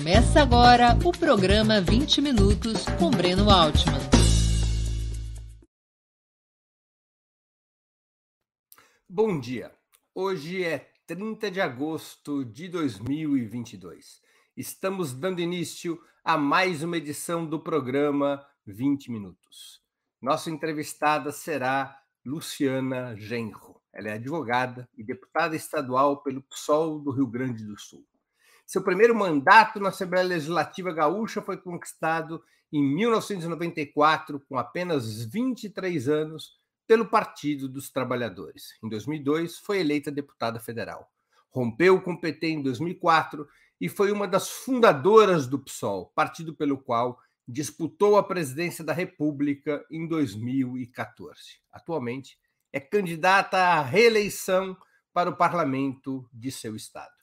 Começa agora o programa 20 Minutos com Breno Altman. Bom dia. Hoje é 30 de agosto de 2022. Estamos dando início a mais uma edição do programa 20 Minutos. Nossa entrevistada será Luciana Genro. Ela é advogada e deputada estadual pelo PSOL do Rio Grande do Sul. Seu primeiro mandato na Assembleia Legislativa Gaúcha foi conquistado em 1994, com apenas 23 anos, pelo Partido dos Trabalhadores. Em 2002, foi eleita deputada federal. Rompeu com o PT em 2004 e foi uma das fundadoras do PSOL, partido pelo qual disputou a presidência da República em 2014. Atualmente, é candidata à reeleição para o parlamento de seu estado.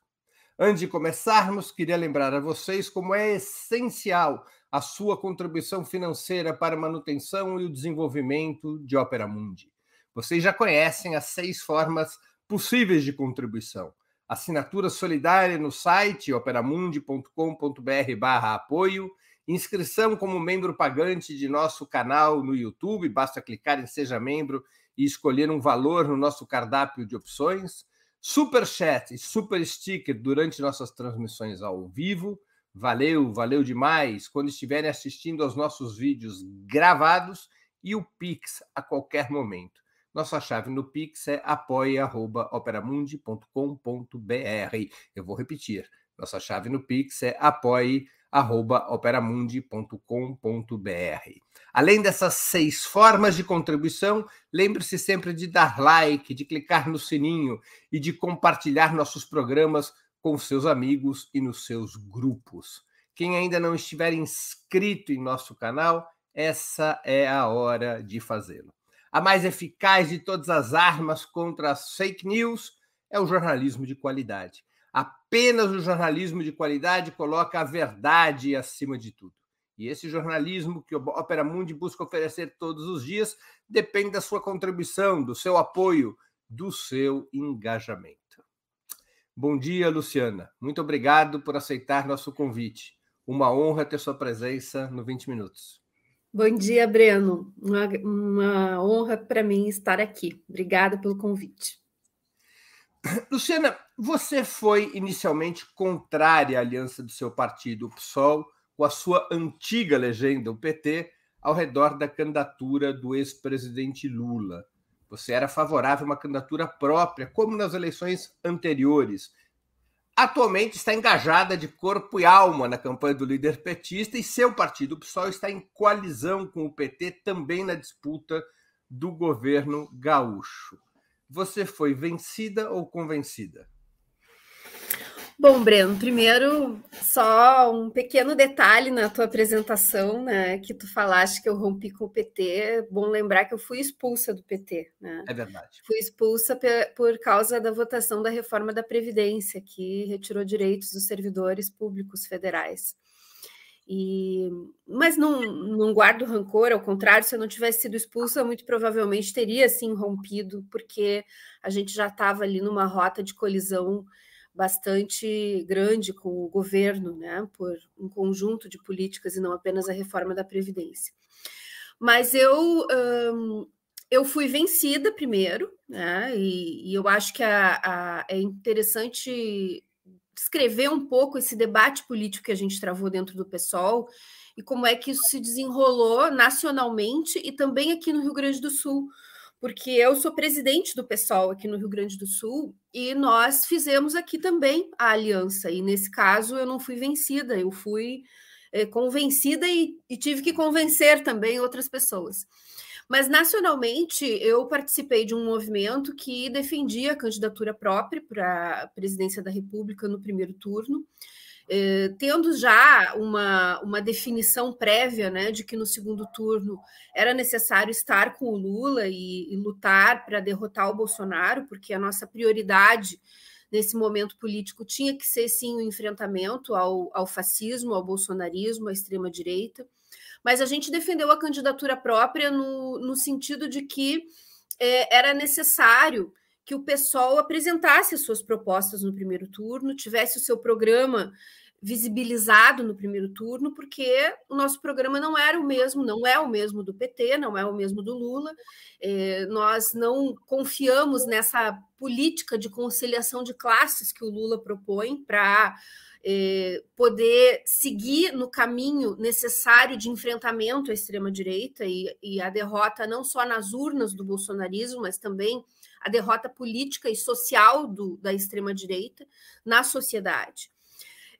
Antes de começarmos, queria lembrar a vocês como é essencial a sua contribuição financeira para a manutenção e o desenvolvimento de Opera Mundi. Vocês já conhecem as seis formas possíveis de contribuição. Assinatura solidária no site operamundi.com.br/apoio, inscrição como membro pagante de nosso canal no YouTube, basta clicar em Seja Membro e escolher um valor no nosso cardápio de opções super chat e super sticker durante nossas transmissões ao vivo. Valeu, valeu demais quando estiverem assistindo aos nossos vídeos gravados e o Pix a qualquer momento. Nossa chave no Pix é apoia.operamundi.com.br. Eu vou repetir. Nossa chave no Pix é apoie.operamundi.com.br. Além dessas seis formas de contribuição, lembre-se sempre de dar like, de clicar no sininho e de compartilhar nossos programas com seus amigos e nos seus grupos. Quem ainda não estiver inscrito em nosso canal, essa é a hora de fazê-lo. A mais eficaz de todas as armas contra as fake news é o jornalismo de qualidade. Apenas o jornalismo de qualidade coloca a verdade acima de tudo. E esse jornalismo que o Opera Mundi busca oferecer todos os dias depende da sua contribuição, do seu apoio, do seu engajamento. Bom dia, Luciana. Muito obrigado por aceitar nosso convite. Uma honra ter sua presença no 20 Minutos. Bom dia, Breno. Uma, uma honra para mim estar aqui. Obrigada pelo convite. Luciana, você foi inicialmente contrária à aliança do seu partido, o PSOL, com a sua antiga legenda, o PT, ao redor da candidatura do ex-presidente Lula. Você era favorável a uma candidatura própria, como nas eleições anteriores. Atualmente está engajada de corpo e alma na campanha do líder petista e seu partido, o PSOL, está em coalizão com o PT também na disputa do governo gaúcho. Você foi vencida ou convencida? Bom, Breno, primeiro, só um pequeno detalhe na tua apresentação, né? Que tu falaste que eu rompi com o PT. Bom lembrar que eu fui expulsa do PT, né? É verdade. Fui expulsa por causa da votação da reforma da Previdência, que retirou direitos dos servidores públicos federais. E, mas não, não guardo rancor, ao contrário, se eu não tivesse sido expulsa, muito provavelmente teria sim rompido, porque a gente já estava ali numa rota de colisão bastante grande com o governo, né, por um conjunto de políticas e não apenas a reforma da Previdência. Mas eu, eu fui vencida primeiro, né, e, e eu acho que a, a, é interessante descrever um pouco esse debate político que a gente travou dentro do PSOL e como é que isso se desenrolou nacionalmente e também aqui no Rio Grande do Sul porque eu sou presidente do PSOL aqui no Rio Grande do Sul e nós fizemos aqui também a aliança. E nesse caso eu não fui vencida, eu fui é, convencida e, e tive que convencer também outras pessoas. Mas nacionalmente eu participei de um movimento que defendia a candidatura própria para a presidência da República no primeiro turno. Eh, tendo já uma, uma definição prévia né, de que no segundo turno era necessário estar com o Lula e, e lutar para derrotar o Bolsonaro, porque a nossa prioridade nesse momento político tinha que ser sim o enfrentamento ao, ao fascismo, ao bolsonarismo, à extrema-direita. Mas a gente defendeu a candidatura própria no, no sentido de que eh, era necessário que o PSOL apresentasse as suas propostas no primeiro turno, tivesse o seu programa visibilizado no primeiro turno, porque o nosso programa não era o mesmo, não é o mesmo do PT, não é o mesmo do Lula. É, nós não confiamos nessa política de conciliação de classes que o Lula propõe para é, poder seguir no caminho necessário de enfrentamento à extrema-direita e, e a derrota não só nas urnas do bolsonarismo, mas também a derrota política e social do, da extrema-direita na sociedade.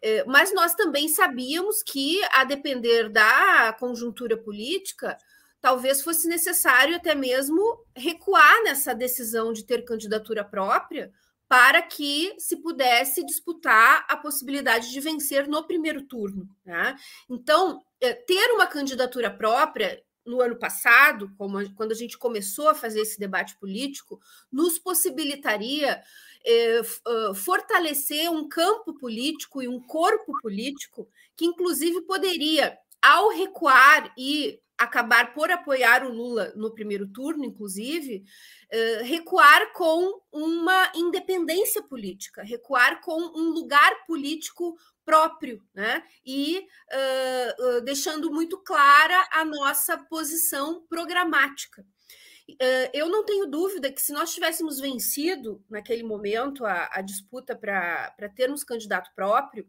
É, mas nós também sabíamos que, a depender da conjuntura política, talvez fosse necessário até mesmo recuar nessa decisão de ter candidatura própria para que se pudesse disputar a possibilidade de vencer no primeiro turno. Né? Então, é, ter uma candidatura própria no ano passado, quando a gente começou a fazer esse debate político, nos possibilitaria é, fortalecer um campo político e um corpo político que, inclusive, poderia, ao recuar e acabar por apoiar o Lula no primeiro turno, inclusive, uh, recuar com uma independência política, recuar com um lugar político próprio, né? E uh, uh, deixando muito clara a nossa posição programática. eu não tenho dúvida que se nós tivéssemos vencido naquele momento a, a disputa para termos candidato próprio,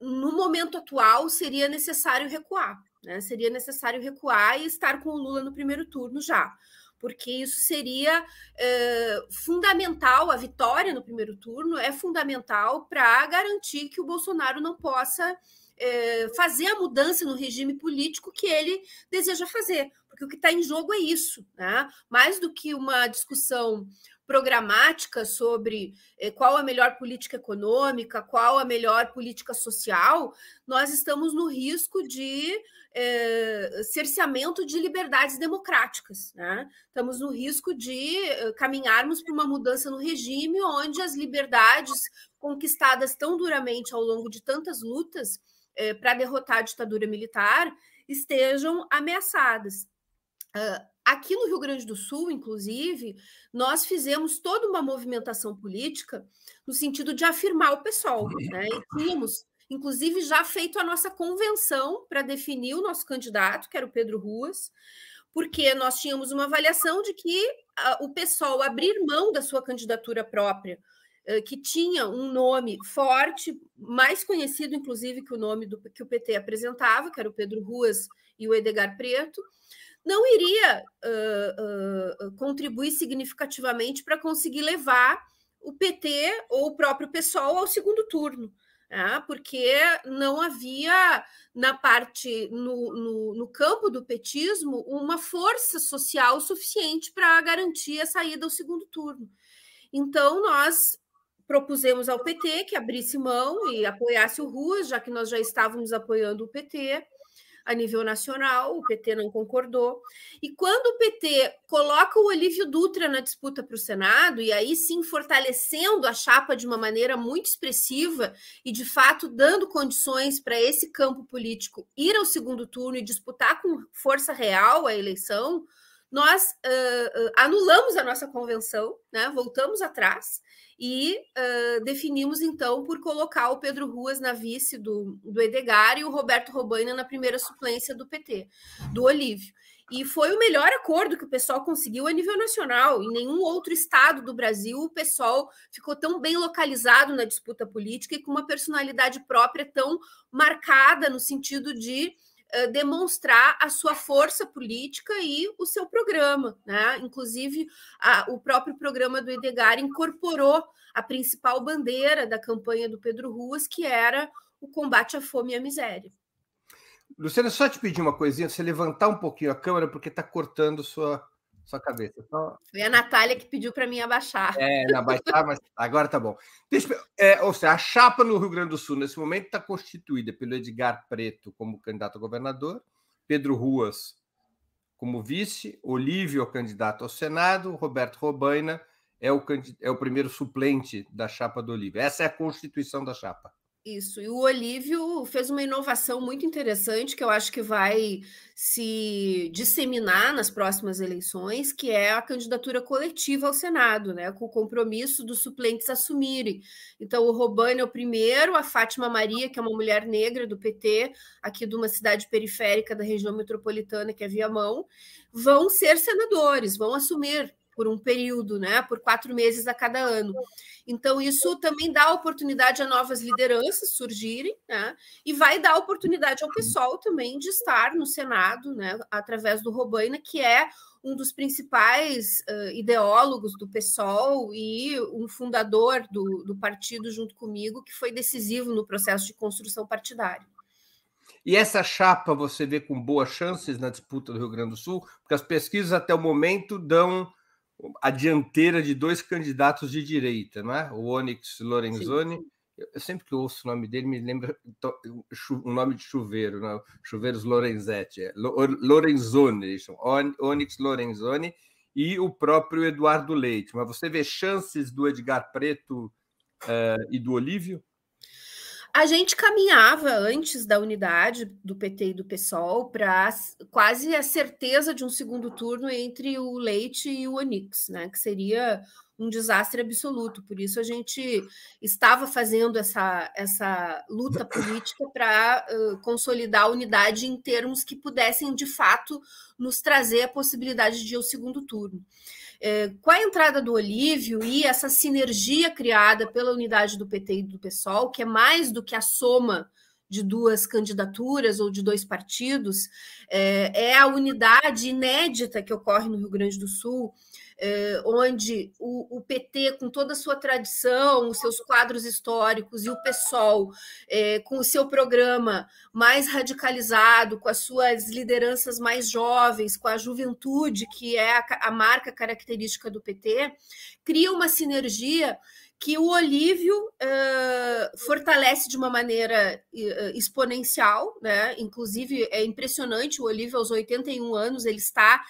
no momento atual seria necessário recuar né? Seria necessário recuar e estar com o Lula no primeiro turno já, porque isso seria é, fundamental, a vitória no primeiro turno é fundamental para garantir que o Bolsonaro não possa é, fazer a mudança no regime político que ele deseja fazer, porque o que está em jogo é isso, né? mais do que uma discussão programática sobre eh, qual a melhor política econômica, qual a melhor política social, nós estamos no risco de eh, cerceamento de liberdades democráticas. Né? Estamos no risco de eh, caminharmos para uma mudança no regime onde as liberdades conquistadas tão duramente ao longo de tantas lutas para derrotar a ditadura militar estejam ameaçadas. Uh, Aqui no Rio Grande do Sul, inclusive, nós fizemos toda uma movimentação política no sentido de afirmar o PSOL. Né? E tínhamos, inclusive, já feito a nossa convenção para definir o nosso candidato, que era o Pedro Ruas, porque nós tínhamos uma avaliação de que uh, o PSOL abrir mão da sua candidatura própria, uh, que tinha um nome forte, mais conhecido, inclusive, que o nome do, que o PT apresentava, que era o Pedro Ruas e o Edgar Preto, não iria uh, uh, contribuir significativamente para conseguir levar o PT ou o próprio PSOL ao segundo turno. Né? porque não havia na parte no, no, no, campo do petismo uma força social suficiente para garantir a saída ao segundo turno. Então nós propusemos ao PT que abrisse mão e apoiasse o Ruas, já que nós já estávamos apoiando o PT a nível nacional, o PT não concordou. E quando o PT coloca o Olívio Dutra na disputa para o Senado, e aí sim fortalecendo a chapa de uma maneira muito expressiva e de fato dando condições para esse campo político ir ao segundo turno e disputar com força real a eleição, nós uh, uh, anulamos a nossa convenção, né? voltamos atrás e uh, definimos então por colocar o Pedro Ruas na vice do, do Edgar e o Roberto Robaina na primeira suplência do PT, do Olívio. E foi o melhor acordo que o pessoal conseguiu a nível nacional. Em nenhum outro estado do Brasil o pessoal ficou tão bem localizado na disputa política e com uma personalidade própria tão marcada no sentido de demonstrar a sua força política e o seu programa. Né? Inclusive, a, o próprio programa do Edgar incorporou a principal bandeira da campanha do Pedro Ruas, que era o combate à fome e à miséria. Luciana, só te pedir uma coisinha, você levantar um pouquinho a câmera, porque está cortando sua, sua cabeça. Só... Foi a Natália que pediu para mim abaixar. É, abaixar, mas agora tá bom. Deixa, é, ou seja, a chapa no Rio Grande do Sul, nesse momento, está constituída pelo Edgar Preto como candidato a governador, Pedro Ruas como vice, Olívio, candidato ao Senado, Roberto Robaina é o, é o primeiro suplente da chapa do Olívio. Essa é a constituição da chapa. Isso, e o Olívio fez uma inovação muito interessante que eu acho que vai se disseminar nas próximas eleições, que é a candidatura coletiva ao Senado, né, com o compromisso dos suplentes assumirem. Então, o Robani é o primeiro, a Fátima Maria, que é uma mulher negra do PT, aqui de uma cidade periférica da região metropolitana, que é Viamão, vão ser senadores, vão assumir por um período, né, por quatro meses a cada ano. Então, isso também dá oportunidade a novas lideranças surgirem, né, e vai dar oportunidade ao pessoal também de estar no Senado, né, através do Robaina, que é um dos principais uh, ideólogos do PSOL e um fundador do, do partido junto comigo, que foi decisivo no processo de construção partidária. E essa chapa você vê com boas chances na disputa do Rio Grande do Sul, porque as pesquisas até o momento dão a dianteira de dois candidatos de direita, não é? O Onyx Lorenzoni. Sim. Eu sempre que ouço o nome dele, me lembra o nome de chuveiro, não? Chuveiros Lorenzetti, é. Lorenzoni, Onyx Lorenzoni, e o próprio Eduardo Leite. Mas você vê chances do Edgar Preto uh, e do Olívio? A gente caminhava antes da unidade do PT e do PSOL para quase a certeza de um segundo turno entre o Leite e o Onix, né? Que seria um desastre absoluto. Por isso a gente estava fazendo essa, essa luta política para uh, consolidar a unidade em termos que pudessem de fato nos trazer a possibilidade de ir ao segundo turno. É, com a entrada do Olívio e essa sinergia criada pela unidade do PT e do PSOL, que é mais do que a soma de duas candidaturas ou de dois partidos, é, é a unidade inédita que ocorre no Rio Grande do Sul eh, onde o, o, PT, com toda a sua tradição, os seus quadros históricos, e o PSOL, eh, com o seu programa mais radicalizado, com as suas lideranças mais jovens, com a juventude, que é a, a marca característica do PT, cria uma sinergia que o Olívio uh, fortalece de uma maneira exponencial, né? Inclusive é impressionante o Olívio aos 81 anos ele está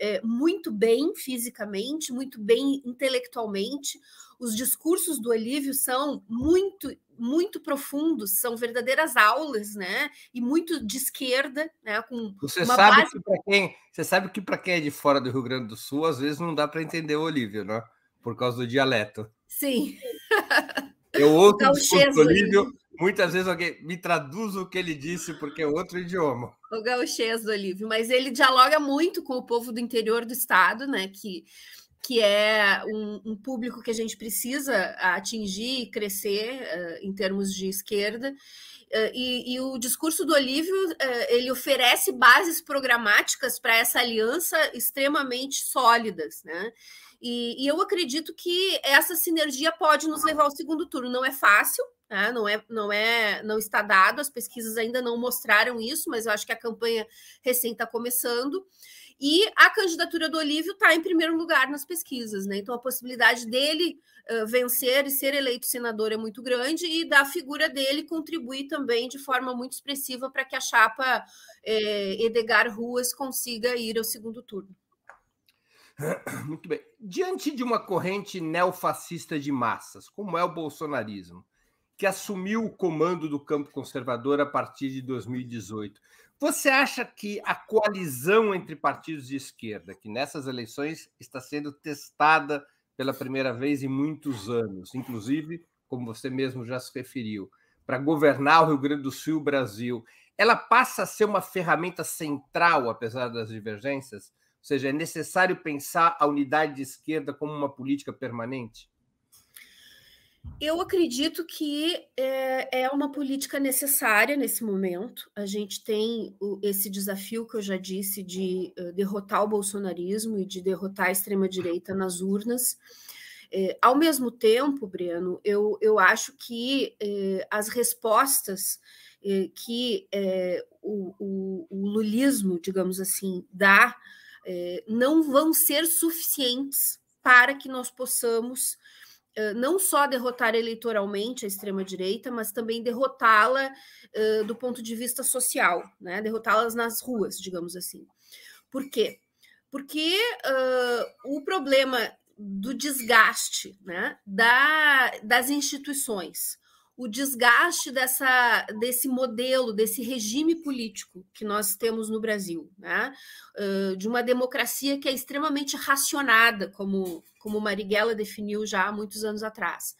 é, muito bem fisicamente, muito bem intelectualmente. Os discursos do Olívio são muito, muito profundos, são verdadeiras aulas, né? E muito de esquerda, né? Com você sabe base... que para quem você sabe que para quem é de fora do Rio Grande do Sul, às vezes não dá para entender o Olívio, né? Por causa do dialeto. Sim. Eu ouço o discurso Olívio Muitas vezes alguém me traduz o que ele disse, porque é outro idioma. O gauchês do Olívio, mas ele dialoga muito com o povo do interior do estado, né? Que, que é um, um público que a gente precisa atingir e crescer uh, em termos de esquerda. Uh, e, e, o discurso do Olívio uh, ele oferece bases programáticas para essa aliança extremamente sólidas, né? E, e, eu acredito que essa sinergia pode nos levar ao segundo turno. Não é fácil, né? não é, não é, não está dado. As pesquisas ainda não mostraram isso, mas eu acho que a campanha recém está começando. E a candidatura do Olívio está em primeiro lugar nas pesquisas, né? Então a possibilidade dele uh, vencer e ser eleito senador é muito grande e da figura dele contribuir também de forma muito expressiva para que a chapa eh, Edgar Ruas consiga ir ao segundo turno. Muito bem. Diante de uma corrente neofascista de massas, como é o bolsonarismo, que assumiu o comando do campo conservador a partir de 2018. Você acha que a coalizão entre partidos de esquerda, que nessas eleições está sendo testada pela primeira vez em muitos anos, inclusive, como você mesmo já se referiu, para governar o Rio Grande do Sul e o Brasil, ela passa a ser uma ferramenta central, apesar das divergências? Ou seja, é necessário pensar a unidade de esquerda como uma política permanente? Eu acredito que é, é, uma política necessária nesse momento. A gente tem o, esse desafio que eu já disse de uh, derrotar o bolsonarismo e de derrotar a extrema-direita nas urnas. É, ao mesmo tempo, Breno, eu, eu acho que é, as respostas é, que é, o, o, o, lulismo, digamos assim, dá é, não vão ser suficientes para que nós possamos não só derrotar eleitoralmente a extrema-direita, mas também derrotá-la uh, do ponto de vista social, né? derrotá-las nas ruas, digamos assim. Por quê? Porque uh, o problema do desgaste né? da, das instituições, o desgaste dessa, desse modelo, desse regime político que nós temos no Brasil, né? De uma democracia que é extremamente racionada, como, como Marighella definiu já há muitos anos atrás,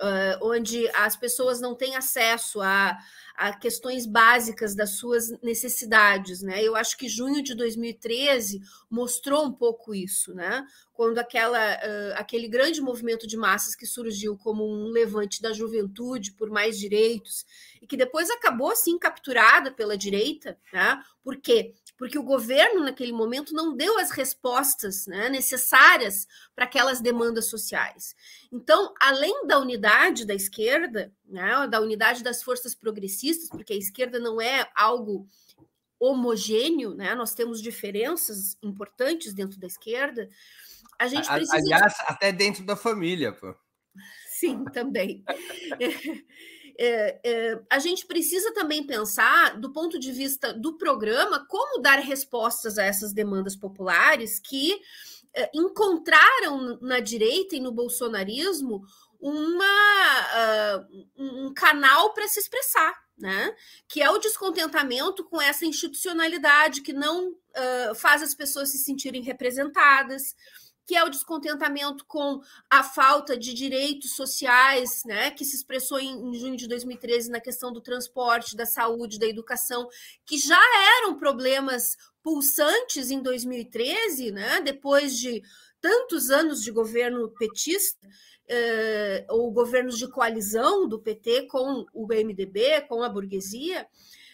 uh, onde as pessoas não têm acesso a a questões básicas das suas necessidades, né? Eu acho que junho de 2013 mostrou um pouco isso, né? Quando aquela, uh, aquele grande movimento de massas que surgiu como um levante da juventude por mais direitos e que depois acabou assim capturada pela direita, né? Por quê? Porque o governo, naquele momento, não deu as respostas né, necessárias para aquelas demandas sociais. Então, além da unidade da esquerda, né, da unidade das forças progressistas, porque a esquerda não é algo homogêneo, né, nós temos diferenças importantes dentro da esquerda, a gente precisa. Aliás, até dentro da família, pô. Sim, também. é, é, a gente precisa também pensar, do ponto de vista do programa, como dar respostas a essas demandas populares que é, encontraram na direita e no bolsonarismo uma, uh, um canal para se expressar. Né? Que é o descontentamento com essa institucionalidade que não uh, faz as pessoas se sentirem representadas, que é o descontentamento com a falta de direitos sociais, né, que se expressou em, em, junho de 2013 na questão do transporte, da saúde, da educação, que já eram problemas pulsantes em 2013, né, depois de tantos anos de governo petista, eh, ou governos de coalizão do PT com o MDB, com a burguesia,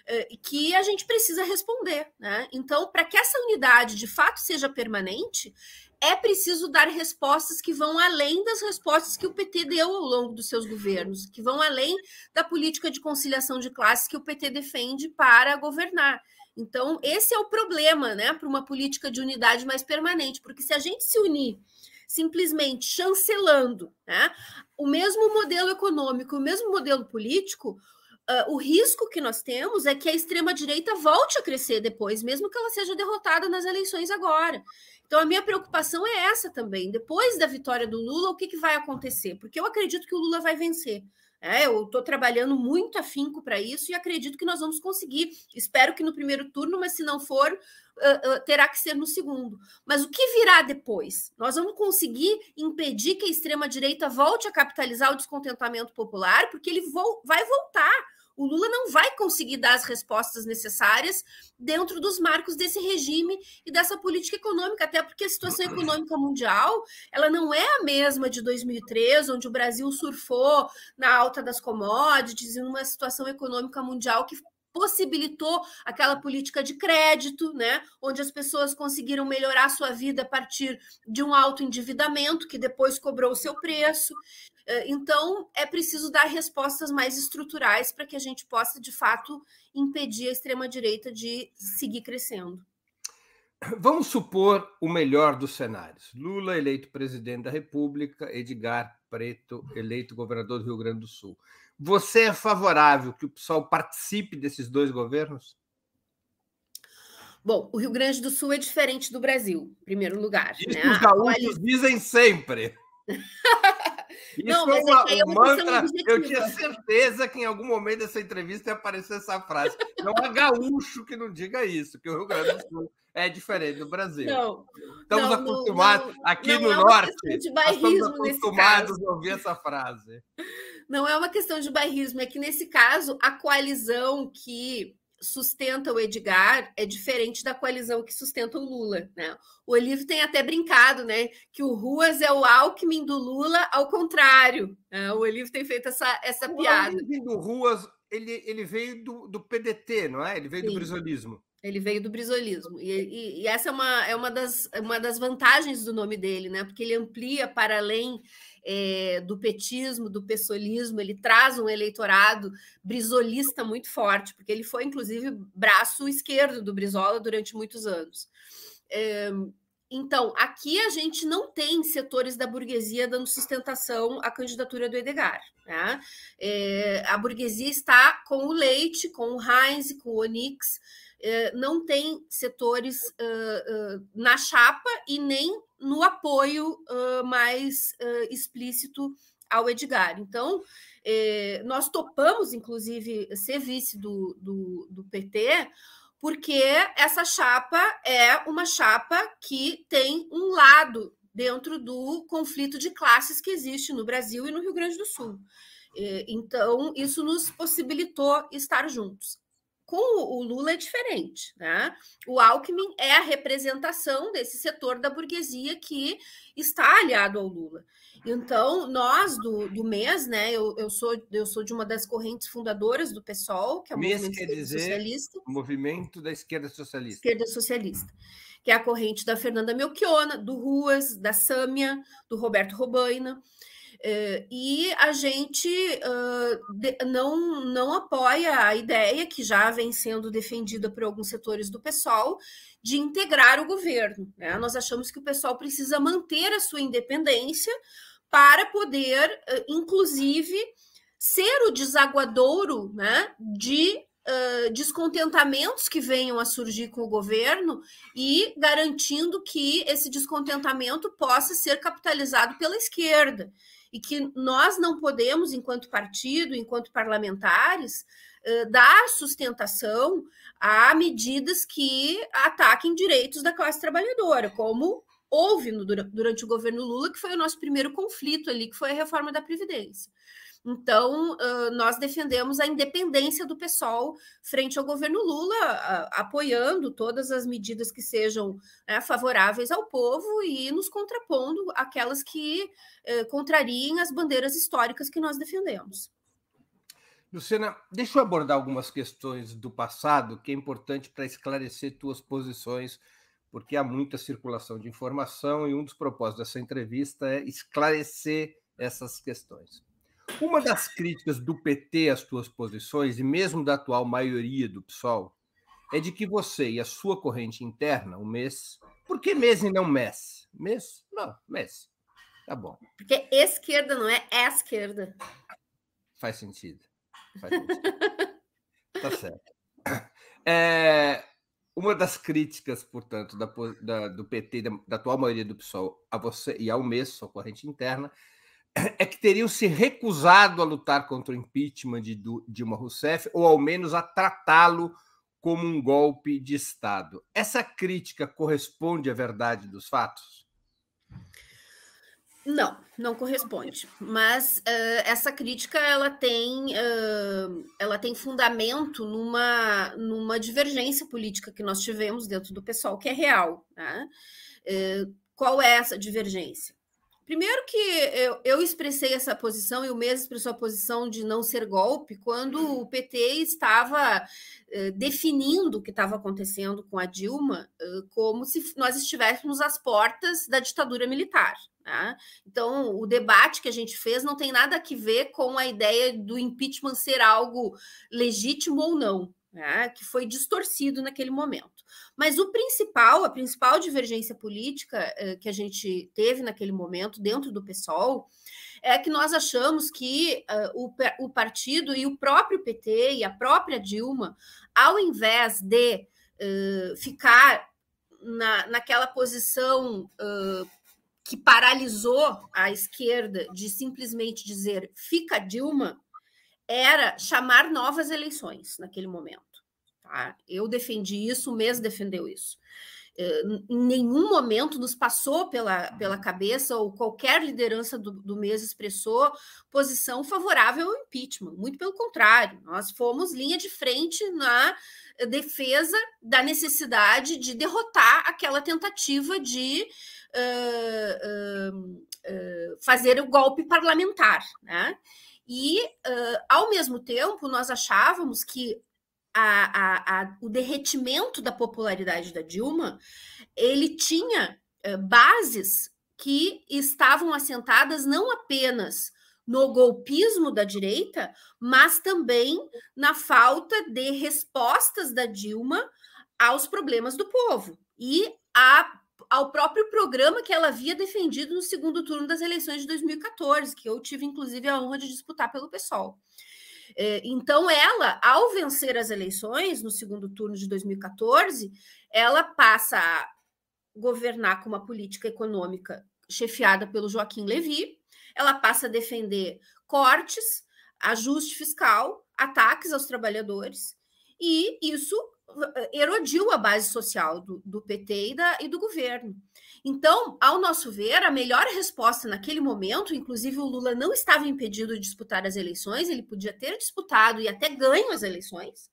eh, que a gente precisa responder. Né? Então, para que essa unidade de fato seja permanente, é preciso dar respostas que vão além das respostas que o PT deu ao longo dos seus governos, que vão além da política de conciliação de classes que o PT defende para governar. Então, esse é o problema, né, para uma política de unidade mais permanente, porque se a gente se unir simplesmente chancelando né, o mesmo modelo econômico, o mesmo modelo político, Uh, o risco que nós temos é que a extrema-direita volte a crescer depois, mesmo que ela seja derrotada nas eleições agora. Então, a minha preocupação é essa também. Depois da vitória do Lula, o que, que vai acontecer? Porque eu acredito que o Lula vai vencer. É, eu estou trabalhando muito afinco para isso e acredito que nós vamos conseguir. Espero que no primeiro turno, mas se não for, uh, uh, terá que ser no segundo. Mas o que virá depois? Nós vamos conseguir impedir que a extrema-direita volte a capitalizar o descontentamento popular, porque ele vo vai voltar o Lula não vai conseguir dar as respostas necessárias dentro dos marcos desse regime e dessa política econômica, até porque a situação econômica mundial ela não é a mesma de 2003, onde o Brasil surfou na alta das commodities, em uma situação econômica mundial que possibilitou aquela política de crédito, né, onde as pessoas conseguiram melhorar sua vida a partir de um alto endividamento que depois cobrou o seu preço. Eh, então, é preciso dar respostas mais estruturais para que a gente possa, de fato, impedir a extrema-direita de seguir crescendo. Vamos supor o melhor dos cenários: Lula eleito presidente da República, Edgar Preto eleito governador do Rio Grande do Sul. Você é favorável que o PSOL participe desses dois governos? Bom, o Rio Grande do Sul é diferente do Brasil, em primeiro lugar. Isso né? os gaúchos dizem sempre. Isso não, mas é uma, é mantra. Eu tinha certeza que em algum momento dessa entrevista ia aparecer essa frase. Não há gaúcho que não diga isso, que o Rio Grande do Sul é diferente do Brasil. Não, estamos não, acostumados não, aqui no é norte. estamos acostumados a ouvir essa frase. Não é uma questão de bairrismo, é que nesse caso a coalizão que sustenta o Edgar é diferente da coalizão que sustenta o Lula. Né? O Olívio tem até brincado, né? Que o Ruas é o Alckmin do Lula, ao contrário. Né? O Olívio tem feito essa, essa o piada. O do Ruas ele, ele veio do, do PDT, não é? Ele veio Sim. do brisolismo. Ele veio do brisolismo. E, e, e, essa é, uma, é uma, das, uma das vantagens do nome dele, né? Porque ele amplia para além é, do petismo, do pessoalismo, ele traz um eleitorado brisolista muito forte, porque ele foi, inclusive, braço esquerdo do Brizola durante muitos anos. É, então, aqui a gente não tem setores da burguesia dando sustentação à candidatura do Edgar. Né? É, a burguesia está com o Leite, com o Heinz, com o Onix, é, não tem setores uh, uh, na chapa e nem no apoio uh, mais explícito ao Edgar. Então, eh, nós topamos, inclusive, ser vice do, do, do PT, porque essa chapa é uma chapa que tem um lado dentro do conflito de classes que existe no Brasil e no Rio Grande do Sul. Então, isso nos possibilitou estar juntos. Com o Lula é diferente, né? O Alckmin é a representação desse setor da burguesia que está aliado ao Lula. Então, nós do, do MES, né? Eu, eu, sou, eu sou de uma das correntes fundadoras do PSOL, que é o MES Movimento quer dizer Socialista. Movimento da Esquerda Socialista. Esquerda Socialista, que é a corrente da Fernanda Melchiona, do Ruas, da Sâmia, do Roberto Robaina. Uh, e a gente não, não apoia a ideia, que já vem sendo defendida por alguns setores do pessoal, de integrar o governo. Né? Nós achamos que o pessoal precisa manter a sua independência para poder, inclusive, ser o desaguadouro né, de Uh, descontentamentos que venham a surgir com o governo e garantindo que esse descontentamento possa ser capitalizado pela esquerda e que nós não podemos, enquanto partido, enquanto parlamentares, dar sustentação a medidas que ataquem direitos da classe trabalhadora, como houve durante o governo Lula, que foi o nosso primeiro conflito ali, que foi a reforma da Previdência. Então, nós defendemos a independência do PSOL frente ao governo Lula, apoiando todas as medidas que sejam né, favoráveis ao povo e nos contrapondo aquelas que contrariem as bandeiras históricas que nós defendemos. Luciana, deixa eu abordar algumas questões do passado que é importante para esclarecer tuas posições, porque há muita circulação de informação e um dos propósitos dessa entrevista é esclarecer essas questões. Uma das críticas do PT às tuas posições, e mesmo da atual maioria do PSOL, é de que você e a sua corrente interna, o MES, por que MES e não MES? MES? Não, MES. Tá bom. Porque esquerda não é esquerda. Faz sentido. Faz sentido. tá certo. É, uma das críticas, portanto, da, da, do PT, da, da, atual maioria do PSOL, a você e ao MES, sua corrente interna, é que teriam se recusado a lutar contra o impeachment de Dilma Rousseff, ou ao menos a tratá-lo como um golpe de Estado. Essa crítica corresponde à verdade dos fatos? Não, não corresponde. Mas uh, essa crítica ela tem, uh, ela tem fundamento numa, numa divergência política que nós tivemos dentro do pessoal, que é real. Né? Uh, qual é essa divergência? Primeiro que eu, eu, expressei essa posição e o mesmo expressou a posição de não ser golpe quando o PT estava eh, definindo o que estava acontecendo com a Dilma eh, como se nós estivéssemos às portas da ditadura militar. Né? Então, o debate que a gente fez não tem nada a ver com a ideia do impeachment ser algo legítimo ou não né, que foi distorcido naquele momento. Mas o principal, a principal divergência política eh, que a gente teve naquele momento dentro do PSOL é que nós achamos que uh, o, o partido e o próprio PT e a própria Dilma, ao invés de uh, ficar na, naquela posição uh, que paralisou a esquerda de simplesmente dizer fica Dilma, era chamar novas eleições naquele momento. Tá? Eu defendi isso, o MES defendeu isso. Eh, em nenhum momento nos passou pela, pela cabeça, ou qualquer liderança do, do MES expressou posição favorável ao impeachment. Muito pelo contrário, nós fomos linha de frente na defesa da necessidade de derrotar aquela tentativa de uh, uh, fazer o golpe parlamentar. Né? E, uh, ao mesmo tempo, nós achávamos que a, a, a, o derretimento da popularidade da Dilma ele tinha uh, bases que estavam assentadas não apenas no golpismo da direita, mas também na falta de respostas da Dilma aos problemas do povo. E a ao próprio programa que ela havia defendido no segundo turno das eleições de 2014, que eu tive, inclusive, a honra de disputar pelo PSOL. É, então, ela, ao vencer as eleições no segundo turno de 2014, ela passa a governar com uma política econômica chefiada pelo Joaquim Levy, ela passa a defender cortes, ajuste fiscal, ataques aos trabalhadores, e isso erodiu a base social do, do PT e, da, e do governo. Então, ao nosso ver, a melhor resposta naquele momento, inclusive o Lula não estava impedido de disputar as eleições, ele podia ter disputado e até ganho as eleições,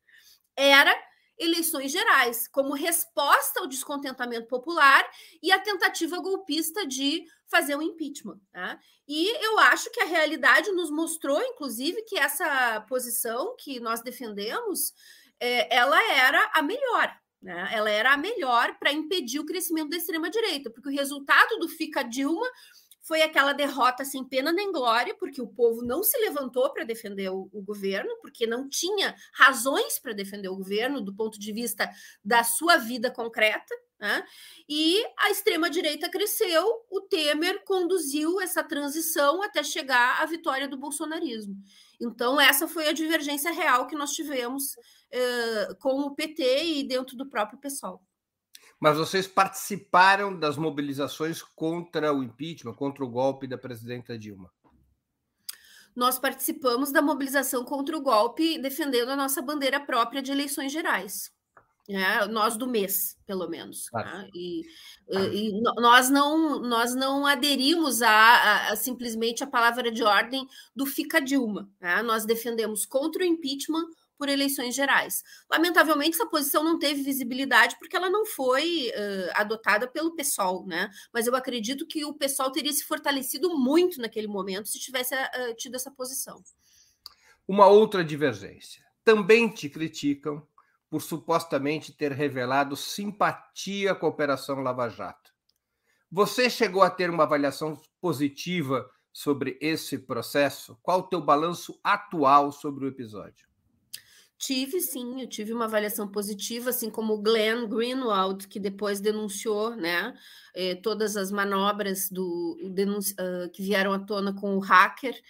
era eleições gerais, como resposta ao descontentamento popular e à tentativa golpista de fazer um impeachment. Tá? E eu acho que a realidade nos mostrou, inclusive, que essa posição que nós defendemos, é, ela era a melhor. Né? Ela era a melhor para impedir o crescimento da extrema-direita, porque o resultado do Fica Dilma foi aquela derrota sem pena nem glória, porque o povo não se levantou para defender o, o, governo, porque não tinha razões para defender o governo do ponto de vista da sua vida concreta. Né? E a extrema-direita cresceu, o Temer conduziu essa transição até chegar à vitória do bolsonarismo. Então, essa foi a divergência real que nós tivemos eh, com o PT e dentro do próprio PSOL. Mas vocês participaram das mobilizações contra o impeachment, contra o golpe da presidenta Dilma? Nós participamos da mobilização contra o golpe, defendendo a nossa bandeira própria de eleições gerais. É, nós do mês, pelo menos. Claro. Tá? E, e, nós, não, nós não aderimos a, a, a, simplesmente a palavra de ordem do fica Dilma. Tá? Nós defendemos contra o impeachment por eleições gerais. Lamentavelmente, essa posição não teve visibilidade porque ela não foi uh, adotada pelo PSOL, né? Mas eu acredito que o PSOL teria se fortalecido muito naquele momento se tivesse uh, tido essa posição. Uma outra divergência. Também te criticam por supostamente ter revelado simpatia com a Operação Lava Jato. Você chegou a ter uma avaliação positiva sobre esse processo? Qual o teu balanço atual sobre o episódio? Tive, sim, eu tive uma avaliação positiva, assim como o Glenn Greenwald, que depois denunciou né, eh, todas as manobras do, uh, que vieram à tona com o hacker,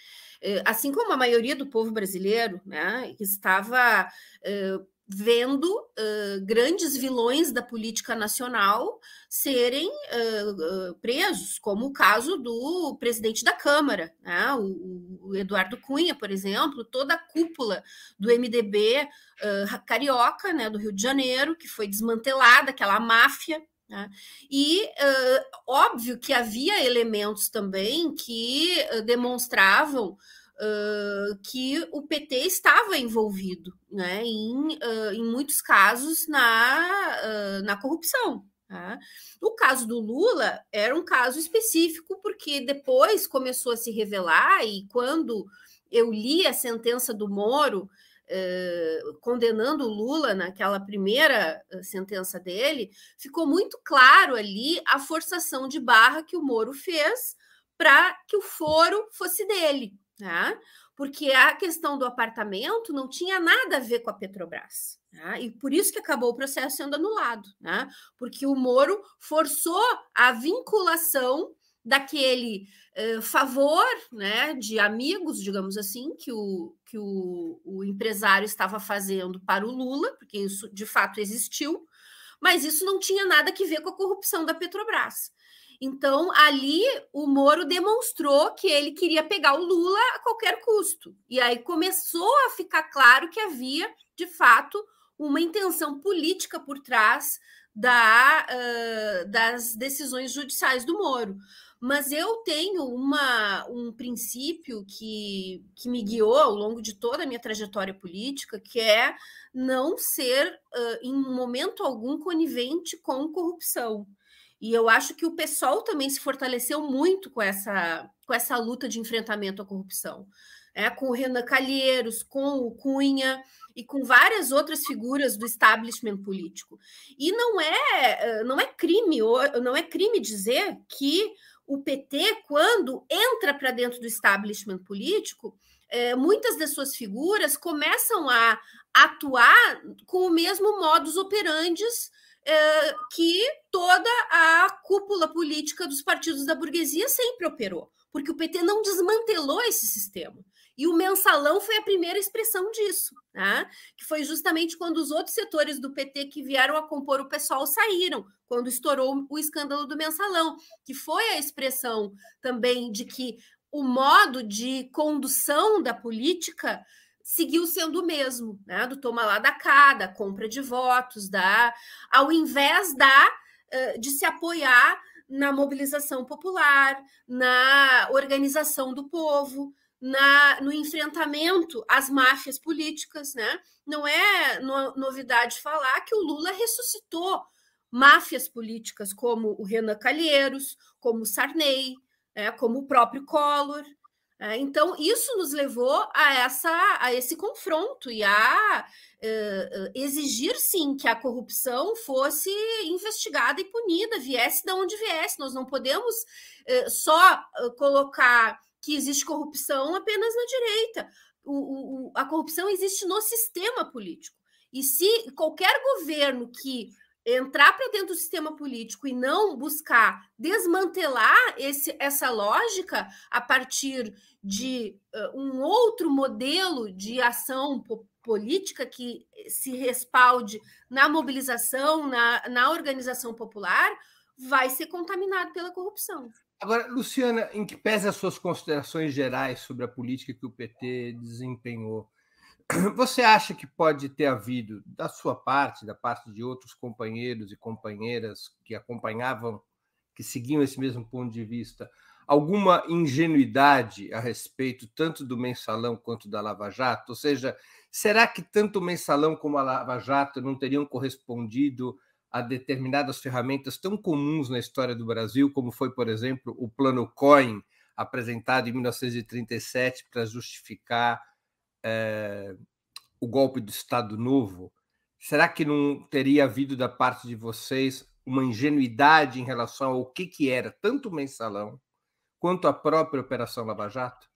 eh, assim como a maioria do povo brasileiro, né, que estava uh, vendo uh, grandes vilões da política nacional serem uh, uh, presos, como o caso do presidente da Câmara, né? o, o, Eduardo Cunha, por exemplo, toda a cúpula do MDB carioca, né, do Rio de Janeiro, que foi desmantelada, aquela máfia. Né? E óbvio que havia elementos também que demonstravam uh, que o PT estava envolvido, né, em, uh, em muitos casos na, uh, na corrupção. Tá? O caso do Lula era um caso específico, porque depois começou a se revelar, e quando eu li a sentença do Moro, condenando o Lula naquela primeira sentença dele, ficou muito claro ali a forçação de barra que o Moro fez para que o foro fosse dele né? porque a questão do apartamento não tinha nada a ver com a Petrobras. Né? E por isso que acabou o processo sendo anulado, né? porque o Moro forçou a vinculação daquele uh, favor né, de amigos, digamos assim, que, o, que o, o empresário estava fazendo para o Lula, porque isso de fato existiu, mas isso não tinha nada que ver com a corrupção da Petrobras. Então, ali o Moro demonstrou que ele queria pegar o Lula a qualquer custo. E aí começou a ficar claro que havia, de fato, uma intenção política por trás da, uh, das decisões judiciais do Moro. Mas eu tenho uma, um princípio que, que me guiou ao longo de toda a minha trajetória política, que é não ser, uh, em momento algum, conivente com corrupção. E eu acho que o PSOL também se fortaleceu muito com essa, com essa luta de enfrentamento à corrupção. É, com o Renan Calheiros, com o Cunha e com várias outras figuras do establishment político. E não é, não é crime, não é crime dizer que o PT, quando entra para dentro do establishment político, é, muitas das suas figuras começam a atuar com o mesmo modus operandi que toda a cúpula política dos partidos da burguesia sempre operou, porque o PT não desmantelou esse sistema. E o mensalão foi a primeira expressão disso, né? que foi justamente quando os outros setores do PT que vieram a compor o pessoal saíram, quando estourou o escândalo do mensalão, que foi a expressão também de que o modo de condução da política seguiu sendo o mesmo, né? Do toma lá da cá, da compra de votos, da ao invés da de se apoiar na mobilização popular, na organização do povo, na, no enfrentamento às máfias políticas, né? Não é no, novidade falar que o Lula ressuscitou máfias políticas como o Renan Calheiros, como o Sarney, né? como o próprio Collor. Né? Então, isso nos levou a, essa, a esse confronto e a uh, exigir, sim, que a corrupção fosse investigada e punida, viesse de onde viesse. Nós não podemos uh, só colocar que existe corrupção apenas na direita. O, o, a corrupção existe no sistema político. E se qualquer governo que entrar para dentro do sistema político e não buscar desmantelar esse, essa lógica a partir de uh, um outro modelo de ação política que se respalde na mobilização, na, na organização popular, vai ser contaminado pela corrupção. Agora, Luciana, em que pese as suas considerações gerais sobre a política que o PT desempenhou, você acha que pode ter havido, da sua parte, da parte de outros companheiros e companheiras que acompanhavam, que seguiam esse mesmo ponto de vista, alguma ingenuidade a respeito tanto do mensalão quanto da Lava Jato? Ou seja, será que tanto o mensalão como a Lava Jato não teriam correspondido a determinadas ferramentas tão comuns na história do Brasil, como foi, por exemplo, o Plano Coin, apresentado em 1937 para justificar é, o golpe do Estado Novo. Será que não teria havido da parte de vocês uma ingenuidade em relação ao que, que era tanto o mensalão quanto a própria Operação Lava Jato?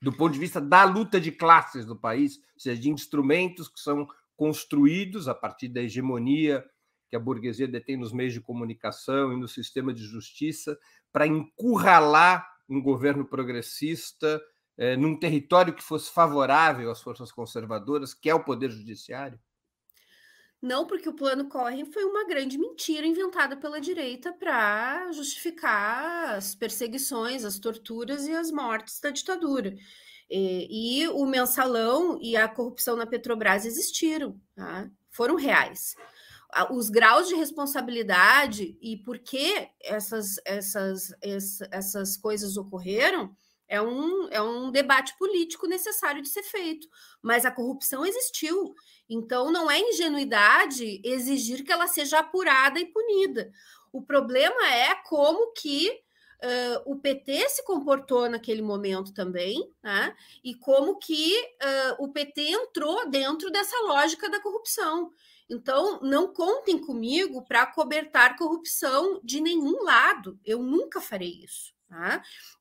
Do ponto de vista da luta de classes do país, ou seja, de instrumentos que são construídos a partir da hegemonia que a burguesia detém nos meios de comunicação e no sistema de justiça para encurralar um governo progressista eh, num território que fosse favorável às forças conservadoras, que é o poder judiciário? Não, porque o plano Corre foi uma grande mentira inventada pela direita para justificar as perseguições, as torturas e as mortes da ditadura. E, e, o mensalão e a corrupção na Petrobras existiram, tá? foram reais os graus de responsabilidade e por que essas, essas, essas coisas ocorreram é um, é um debate político necessário de ser feito. Mas a corrupção existiu. Então, não é ingenuidade exigir que ela seja apurada e punida. O problema é como que uh, o PT se comportou naquele momento também, né? e como que uh, o PT entrou dentro dessa lógica da corrupção. Então, não contem comigo para cobertar corrupção de nenhum lado. Eu nunca farei isso. Tá?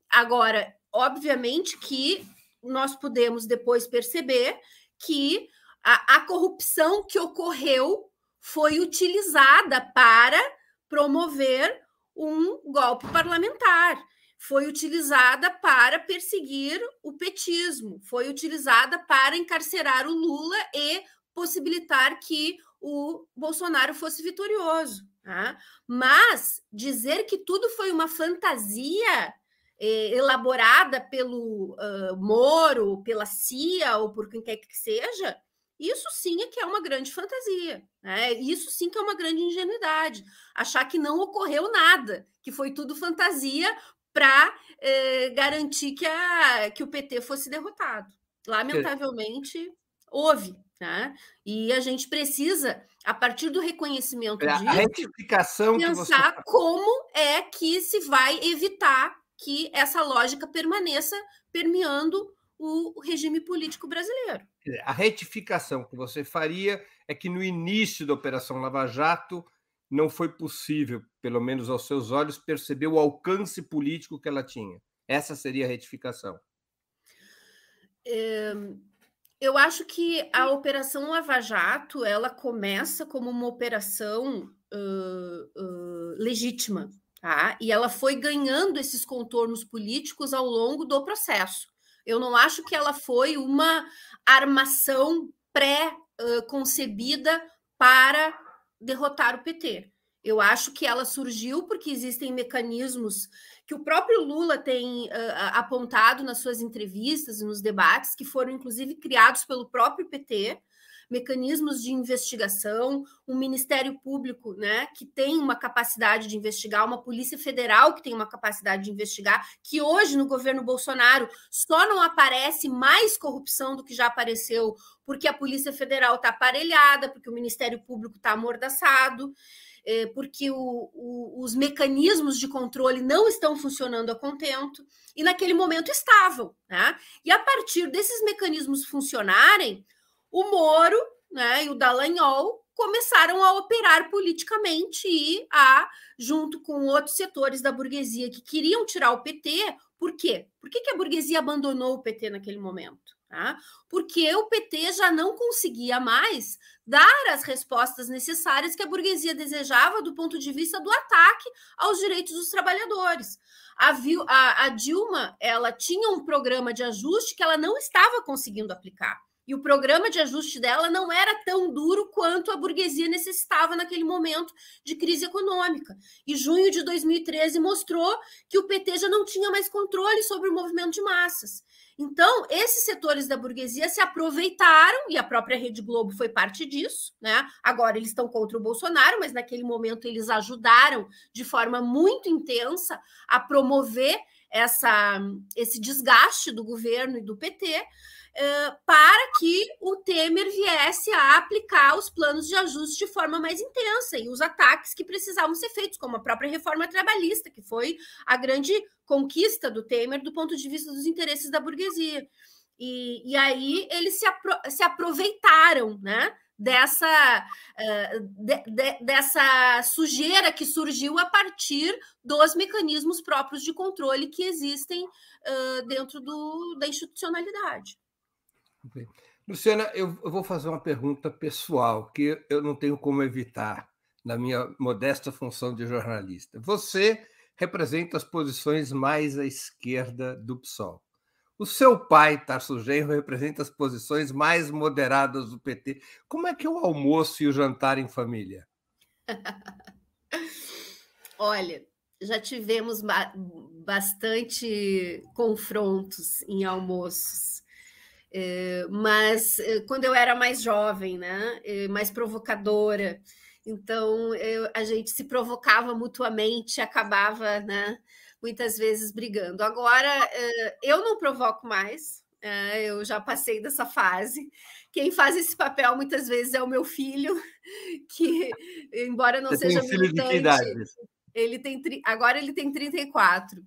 Agora, obviamente que nós podemos depois perceber que a, a corrupção que ocorreu foi utilizada para promover um golpe parlamentar foi utilizada para perseguir o petismo, foi utilizada para encarcerar o Lula e possibilitar que o Bolsonaro fosse vitorioso. Tá? Mas dizer que tudo foi uma fantasia elaborada pelo uh, Moro, pela CIA ou por quem quer que seja, isso sim é que é uma grande fantasia. Né? Isso sim que é uma grande ingenuidade. Achar que não ocorreu nada, que foi tudo fantasia para eh, garantir que, a, que o PT fosse derrotado. Lamentavelmente, houve Tá? E a gente precisa, a partir do reconhecimento é, disso, a retificação pensar você... como é que se vai evitar que essa lógica permaneça permeando o regime político brasileiro. A retificação que você faria é que no início da Operação Lava Jato não foi possível, pelo menos aos seus olhos, perceber o alcance político que ela tinha. Essa seria a retificação. É eu acho que a Operação Lava Jato ela começa como uma operação uh, uh, legítima, tá? E ela foi ganhando esses contornos políticos ao longo do processo. Eu não acho que ela foi uma armação pré-concebida para derrotar o PT. Eu acho que ela surgiu porque existem mecanismos que o próprio Lula tem uh, apontado nas suas entrevistas e nos debates, que foram inclusive criados pelo próprio PT, mecanismos de investigação, um Ministério Público né, que tem uma capacidade de investigar, uma Polícia Federal que tem uma capacidade de investigar, que hoje no governo Bolsonaro só não aparece mais corrupção do que já apareceu, porque a Polícia Federal está aparelhada, porque o Ministério Público está amordaçado é, porque o, o, os mecanismos de controle não estão funcionando a contento, e naquele momento estavam. Né? E a partir desses mecanismos funcionarem, o Moro né, e o Dallagnol começaram a operar politicamente e a, junto com outros setores da burguesia que queriam tirar o PT, por quê? Por que, que a burguesia abandonou o PT naquele momento? Tá? Porque o PT já não conseguia mais dar as respostas necessárias que a burguesia desejava do ponto de vista do ataque aos direitos dos trabalhadores. A, Dilma ela tinha um programa de ajuste que ela não estava conseguindo aplicar. E o programa de ajuste dela não era tão duro quanto a burguesia necessitava naquele momento de crise econômica. E junho de 2013 mostrou que o PT já não tinha mais controle sobre o movimento de massas. Então, esses setores da burguesia se aproveitaram, e a própria Rede Globo foi parte disso, né? Agora eles estão contra o Bolsonaro, mas naquele momento eles ajudaram de forma muito intensa a promover essa, esse desgaste do governo e do PT para que o Temer viesse a aplicar os planos de ajuste de forma mais intensa e os ataques que precisavam ser feitos, como a própria reforma trabalhista, que foi a grande conquista do Temer do ponto de vista dos interesses da burguesia. E, e aí eles se, apro se aproveitaram, né? dessa, de, de, dessa sujeira que surgiu a partir dos mecanismos próprios de controle que existem dentro do, da institucionalidade. Luciana, eu, vou fazer uma pergunta pessoal que eu não tenho como evitar na minha modesta função de jornalista. Você representa as posições mais à esquerda do PSOL. O seu pai, Tarso Genro, representa as posições mais moderadas do PT. Como é que é o almoço e o jantar em família? Olha, já tivemos bastante confrontos em almoços. É, mas é, quando eu era mais jovem, né, é, mais provocadora, então eu, a gente se provocava mutuamente, acabava, né, muitas vezes brigando. Agora eu não provoco mais, eu já passei dessa fase. Quem faz esse papel muitas vezes é o meu filho, que embora não Você seja militante, ele tem agora ele tem 34,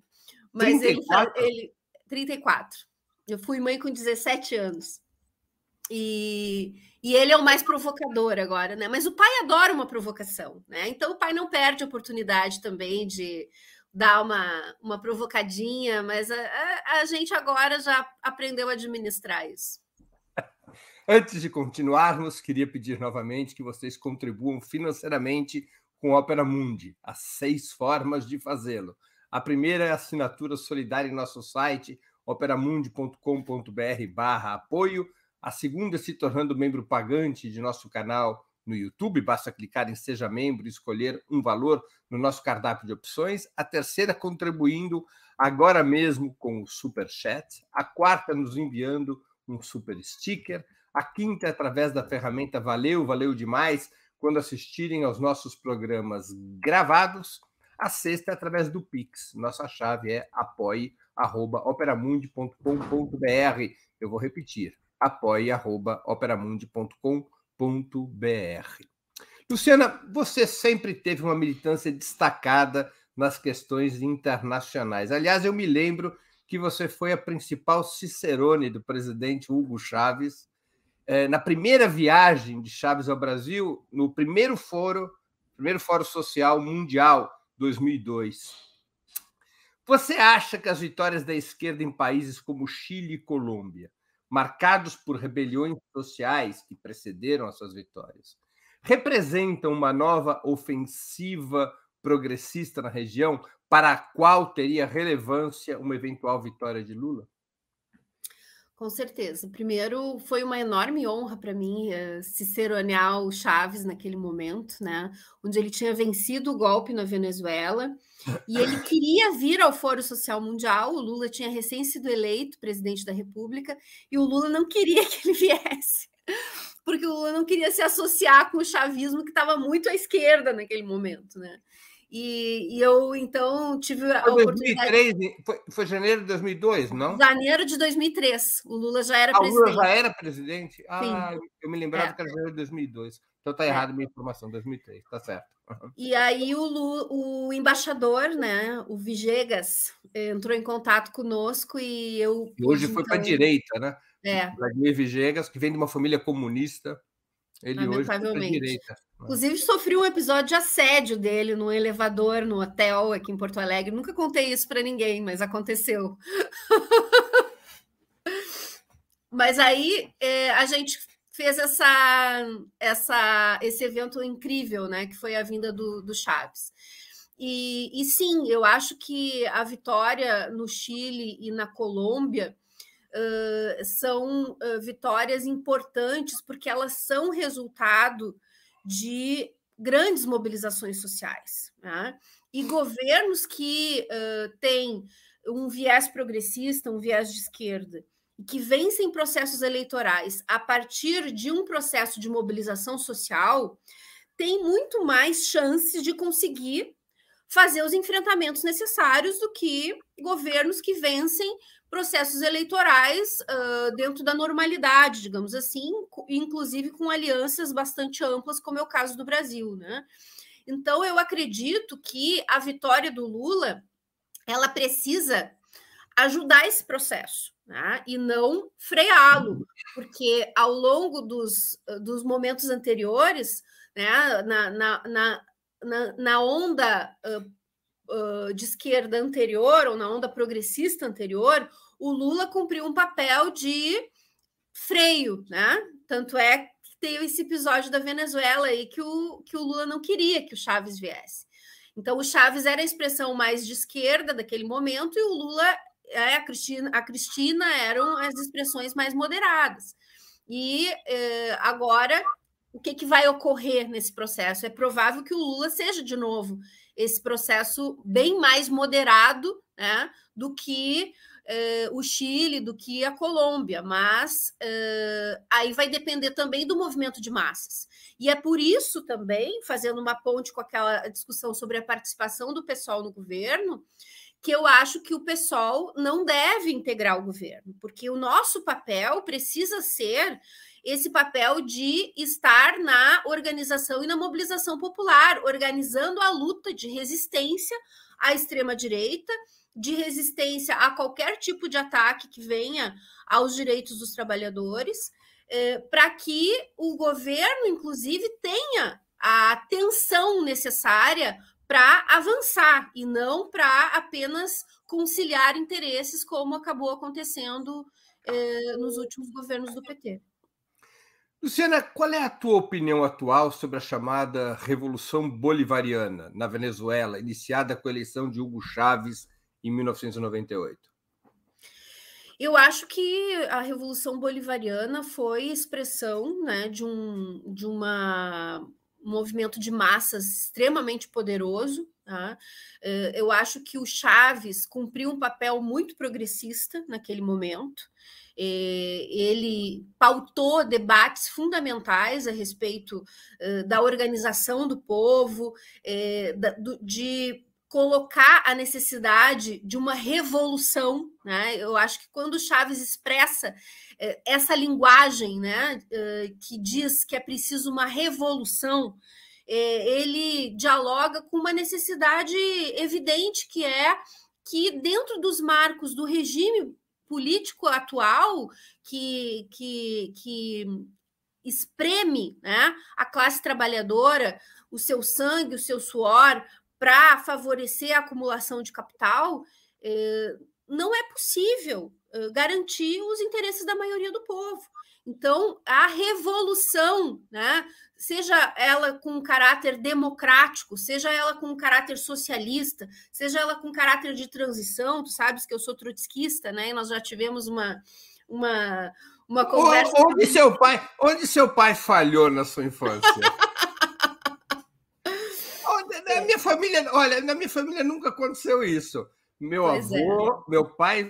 mas 34? ele ele 34. Eu fui mãe com 17 anos. E, e ele é o mais provocador agora, né? Mas o pai adora uma provocação, né? Então o pai não perde a oportunidade também de dar uma, uma provocadinha, mas a, a, a gente agora já aprendeu a administrar isso. Antes de continuarmos, queria pedir novamente que vocês contribuam financeiramente com Opera Mundi. Há seis formas de fazê-lo. A primeira é a assinatura solidária em nosso site operamundi.com.br barra apoio. A segunda, se tornando membro pagante de nosso canal no YouTube, basta clicar em Seja Membro e escolher um valor no nosso cardápio de opções. A terceira, contribuindo agora mesmo com o Super Chat. A quarta, nos enviando um super sticker. A quinta, através da ferramenta Valeu, valeu demais, quando assistirem aos nossos programas gravados. A sexta, através do Pix. Nossa chave é apoie.operamundi.com.br. Eu vou repetir, apoie.operamundi.com.br. Luciana, você sempre teve uma militância destacada nas questões internacionais. Aliás, eu me lembro que você foi a principal cicerone do presidente Hugo Chávez eh, na primeira viagem de Chávez ao Brasil, no primeiro foro, primeiro fórum social mundial 2002. Você acha que as vitórias da esquerda em países como Chile e Colômbia, marcados por rebeliões sociais que precederam as suas vitórias, representam uma nova ofensiva progressista na região para a qual teria relevância uma eventual vitória de Lula? Com certeza. Primeiro, foi uma enorme honra para mim uh, ciceronear o Chaves naquele momento, né? Onde ele tinha vencido o golpe na Venezuela e ele queria vir ao Fórum Social Mundial. O Lula tinha recém sido eleito presidente da República e o Lula não queria que ele viesse, porque o Lula não queria se associar com o chavismo que estava muito à esquerda naquele momento, né? E, e, eu, então, tive a foi oportunidade... 2003, foi, foi janeiro de 2002, não? Janeiro de 2003. O Lula já era ah, presidente. O Lula já era presidente? Ah, Sim. eu me lembrava é. que era janeiro de 2002. Então tá é. errado a minha informação, 2003, tá certo. E aí o, Lu, o embaixador, né, o Vigegas, entrou em contato conosco e eu... E hoje foi então... para a direita, né? É. Vladimir Vigegas, que vem de uma família comunista, ele hoje foi para a direita. Inclusive, sofri um episódio de assédio dele no elevador, no hotel aqui em Porto Alegre. Nunca contei isso para ninguém, mas aconteceu. mas aí é, a gente fez essa, essa, esse evento incrível, né? Que foi a vinda do, do Chaves. E, e sim, eu acho que a vitória no Chile e na Colômbia uh, são uh, vitórias importantes porque elas são resultado de grandes mobilizações sociais. Né? E governos que uh, têm um viés progressista, um viés de esquerda, e que vencem processos eleitorais a partir de um processo de mobilização social, têm muito mais chances de conseguir fazer os enfrentamentos necessários do que governos que vencem processos eleitorais uh, dentro da normalidade, digamos assim, inclusive com alianças bastante amplas, como é o caso do Brasil, né? Então eu acredito que a vitória do Lula ela precisa ajudar esse processo né? e não freá-lo, porque ao longo dos, dos momentos anteriores, né, na, na, na, na onda uh, de esquerda anterior, ou na onda progressista anterior, o Lula cumpriu um papel de freio, né? Tanto é que teve esse episódio da Venezuela aí que o, que o Lula não queria que o Chaves viesse. Então, o Chaves era a expressão mais de esquerda daquele momento e o Lula, é, a Cristina, a Cristina eram as expressões mais moderadas. E eh, agora, o que, que vai ocorrer nesse processo? É provável que o Lula seja de novo esse processo bem mais moderado né, do que uh, o Chile, do que a Colômbia, mas uh, aí vai depender também do movimento de massas. E é por isso também, fazendo uma ponte com aquela discussão sobre a participação do pessoal no governo, que eu acho que o pessoal não deve integrar o governo, porque o nosso papel precisa ser esse papel de estar na organização e na mobilização popular, organizando a luta de resistência à extrema-direita, de resistência a qualquer tipo de ataque que venha aos direitos dos trabalhadores, eh, para que o governo, inclusive, tenha a atenção necessária para avançar e não para apenas conciliar interesses, como acabou acontecendo eh, nos últimos governos do PT. Luciana, qual é a tua opinião atual sobre a chamada Revolução Bolivariana na Venezuela, iniciada com a eleição de Hugo Chávez em 1998? Eu acho que a Revolução Bolivariana foi expressão né, de, um, de uma, um movimento de massas extremamente poderoso. Tá? Eh, eu acho que o Chaves cumpriu um papel muito progressista naquele momento. É, ele pautou debates fundamentais a respeito da organização do povo, é, de colocar a necessidade de uma revolução, né? Eu acho que quando Chaves expressa é, essa linguagem, né, que diz que é preciso uma revolução, ele dialoga com uma necessidade evidente que é que dentro dos marcos do regime político atual que, que, que espreme né, a classe trabalhadora, o seu sangue, o seu suor, para favorecer a acumulação de capital, eh, não é possível eh, garantir os interesses da maioria do povo. Então, a revolução, né, seja ela com um caráter democrático, seja ela com um caráter socialista, seja ela com caráter de transição, tu sabes que eu sou trotskista, né? E nós já tivemos uma, uma, uma conversa. Onde seu pai, onde seu pai falhou na sua infância? na minha família, olha, na minha família nunca aconteceu isso. Meu pois é. avô, é. meu pai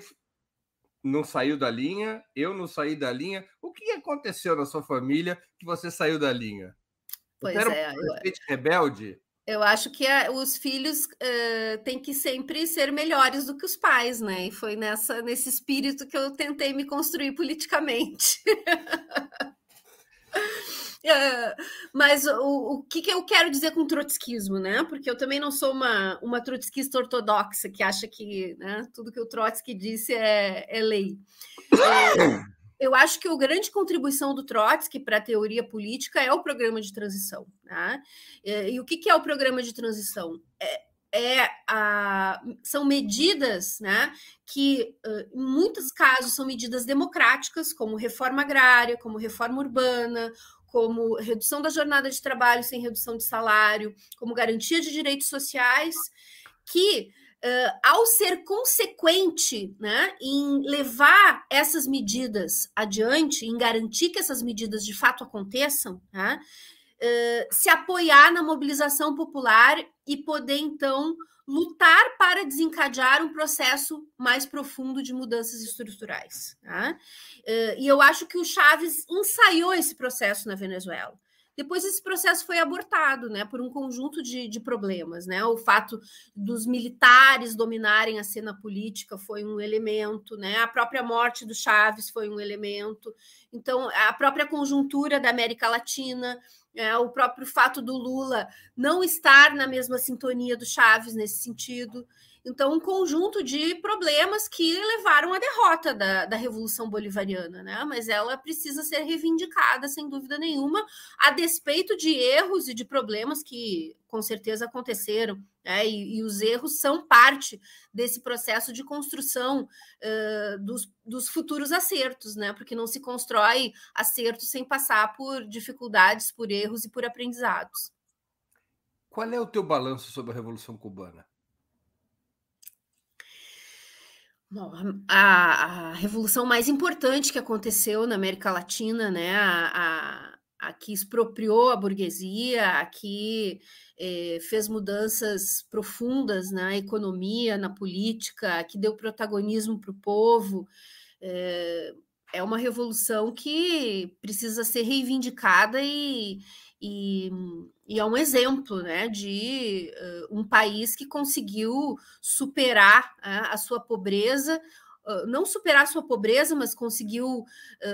não saiu da linha, eu não saí da linha. O que aconteceu na sua família que você saiu da linha? Pois era é. Um eu... rebelde? Eu acho que a, os filhos uh, têm que sempre ser melhores do que os pais, né? E foi nessa, nesse espírito que eu tentei me construir politicamente. Uh, mas o, o que, que, eu quero dizer com trotskismo, né? Porque eu também não sou uma, uma trotskista ortodoxa que acha que né, tudo que o Trotsky disse é, é lei. É, eu acho que a grande contribuição do Trotsky para a teoria política é o programa de transição. Né? E, é, e o que, que, é o programa de transição? É, é a, são medidas né, que, em muitos casos, são medidas democráticas, como reforma agrária, como reforma urbana, como redução da jornada de trabalho sem redução de salário, como garantia de direitos sociais, que, uh, ao ser consequente né, em levar essas medidas adiante, em garantir que essas medidas de fato aconteçam, né, uh, se apoiar na mobilização popular e poder, então, lutar para desencadear um processo mais profundo de mudanças estruturais. Tá? E eu acho que o Chaves ensaiou esse processo na Venezuela. Depois esse processo foi abortado, né, por um conjunto de, de, problemas, né? O fato dos militares dominarem a cena política foi um elemento, né? A própria morte do Chaves foi um elemento. Então, a própria conjuntura da América Latina, é, o próprio fato do Lula não estar na mesma sintonia do Chaves nesse sentido. Então, um conjunto de problemas que levaram à derrota da, da Revolução Bolivariana, né? Mas ela precisa ser reivindicada, sem dúvida nenhuma, a despeito de erros e de problemas que com certeza aconteceram, né? e, e, os erros são parte desse processo de construção uh, dos, dos, futuros acertos, né? Porque não se constrói acertos sem passar por dificuldades, por erros e por aprendizados. Qual é o teu balanço sobre a Revolução Cubana? Bom, a, a, revolução mais importante que aconteceu na América Latina, né, a, a, a que expropriou a burguesia, a que eh, fez mudanças profundas na economia, na política, que deu protagonismo para o povo, eh, é uma revolução que precisa ser reivindicada e, e, e é um exemplo né, de uh, um país que conseguiu superar uh, a sua pobreza, uh, não superar a sua pobreza, mas conseguiu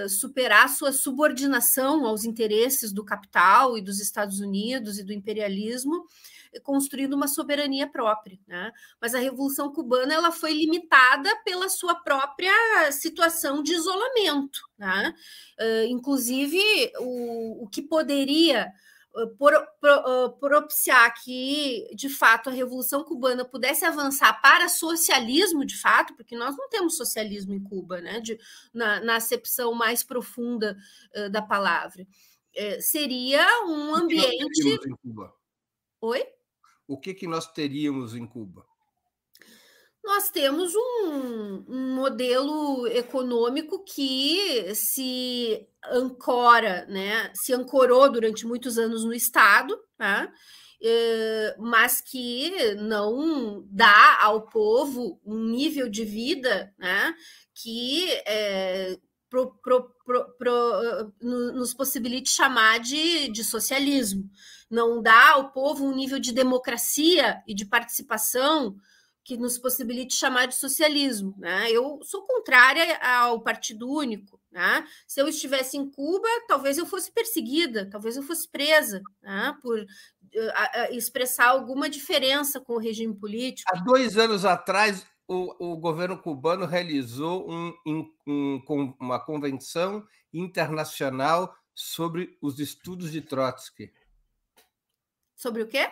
superar a sua subordinação aos interesses do capital e dos Estados Unidos e do imperialismo, construindo uma soberania própria. Né? Mas a Revolução Cubana ela foi limitada pela sua própria situação de isolamento. Né? Uh, inclusive, o, o que poderia por, por, propiciar que, de fato, a Revolução Cubana pudesse avançar para socialismo, de fato, porque nós não temos socialismo em Cuba, né, de, na, na acepção mais profunda uh, da palavra, uh, seria um ambiente. Oi? O que, que nós teríamos em Cuba? Nós temos um, um modelo econômico que se ancora, né, se ancorou durante muitos anos no Estado, tá? É, mas que não dá ao povo um nível de vida né, que é, pro, pro, pro, nos possibilite chamar de, de socialismo não dá ao povo um nível de democracia e de participação que nos possibilite chamar de socialismo. Né? Eu sou contrária ao Partido Único. Né? Se eu estivesse em Cuba, talvez eu fosse perseguida, talvez eu fosse presa né? por uh, expressar alguma diferença com o regime político. Há dois anos atrás, o, o governo cubano realizou um, um, um, uma convenção internacional sobre os estudos de Trotsky. Sobre o quê?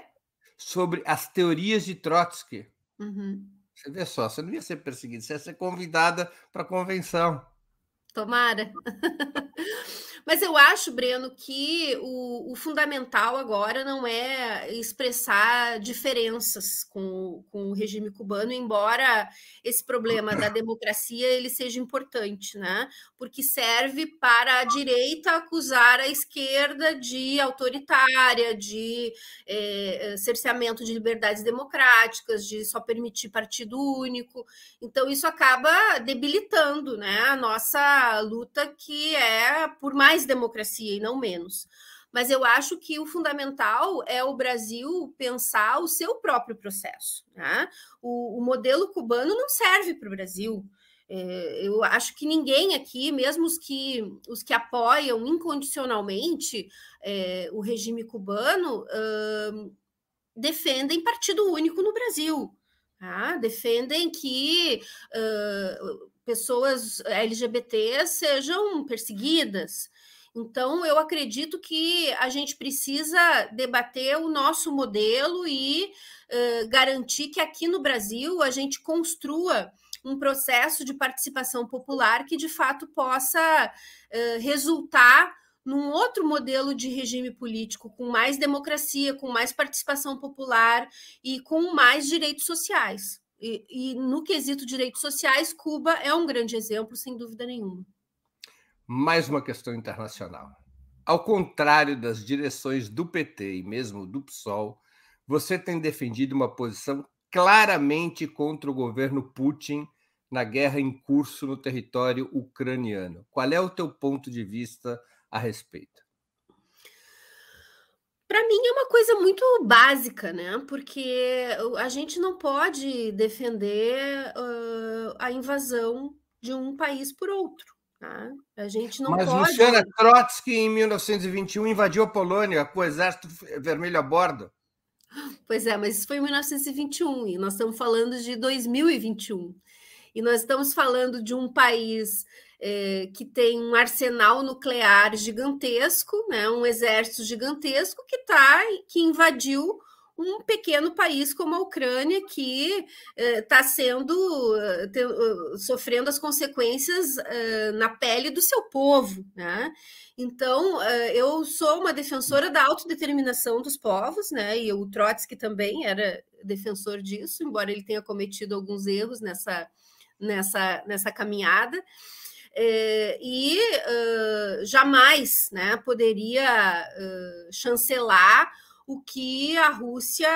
Sobre as teorias de Trotsky. Uhum. Você vê só, você não ia ser perseguida, você ia ser convidada para a convenção. Tomara. Mas eu acho, Breno, que o, o, fundamental agora não é expressar diferenças com, com, o regime cubano, embora esse problema da democracia ele seja importante, né? Porque serve para a direita acusar a esquerda de autoritária, de é, cerceamento de liberdades democráticas, de só permitir partido único. Então isso acaba debilitando, né, a nossa luta que é por mais democracia e não menos. Mas eu acho que o fundamental é o Brasil pensar o seu próprio processo. Né? O, o modelo cubano não serve para o Brasil. É, eu acho que ninguém aqui, mesmo os que, os que apoiam incondicionalmente é, o regime cubano, uh, defendem partido único no Brasil. Tá? Defendem que uh, pessoas LGBT sejam perseguidas. Então, eu acredito que a gente precisa debater o nosso modelo e uh, garantir que aqui no Brasil a gente construa um processo de participação popular que de fato possa uh, resultar num outro modelo de regime político, com mais democracia, com mais participação popular e com mais direitos sociais. E, e, no quesito direitos sociais, Cuba é um grande exemplo, sem dúvida nenhuma. Mais uma questão internacional. Ao contrário das direções do PT e mesmo do PSOL, você tem defendido uma posição claramente contra o governo Putin na guerra em curso no território ucraniano. Qual é o teu ponto de vista a respeito? Para mim é uma coisa muito básica, né? Porque a gente não pode defender uh, a invasão de um país por outro. Tá? A gente não Mas pode. Luciana Trotsky, em 1921, invadiu a Polônia com o Exército Vermelho a bordo. Pois é, mas isso foi em 1921 e nós estamos falando de 2021. E nós estamos falando de um país é, que tem um arsenal nuclear gigantesco, né, um exército gigantesco que tá, que invadiu um pequeno país como a Ucrânia que está eh, sendo te, sofrendo as consequências na pele do seu povo, né? Então eu sou uma defensora da autodeterminação dos povos, né? E o Trotsky também era defensor disso, embora ele tenha cometido alguns erros nessa nessa nessa caminhada. É, e jamais né, poderia chancelar o que a Rússia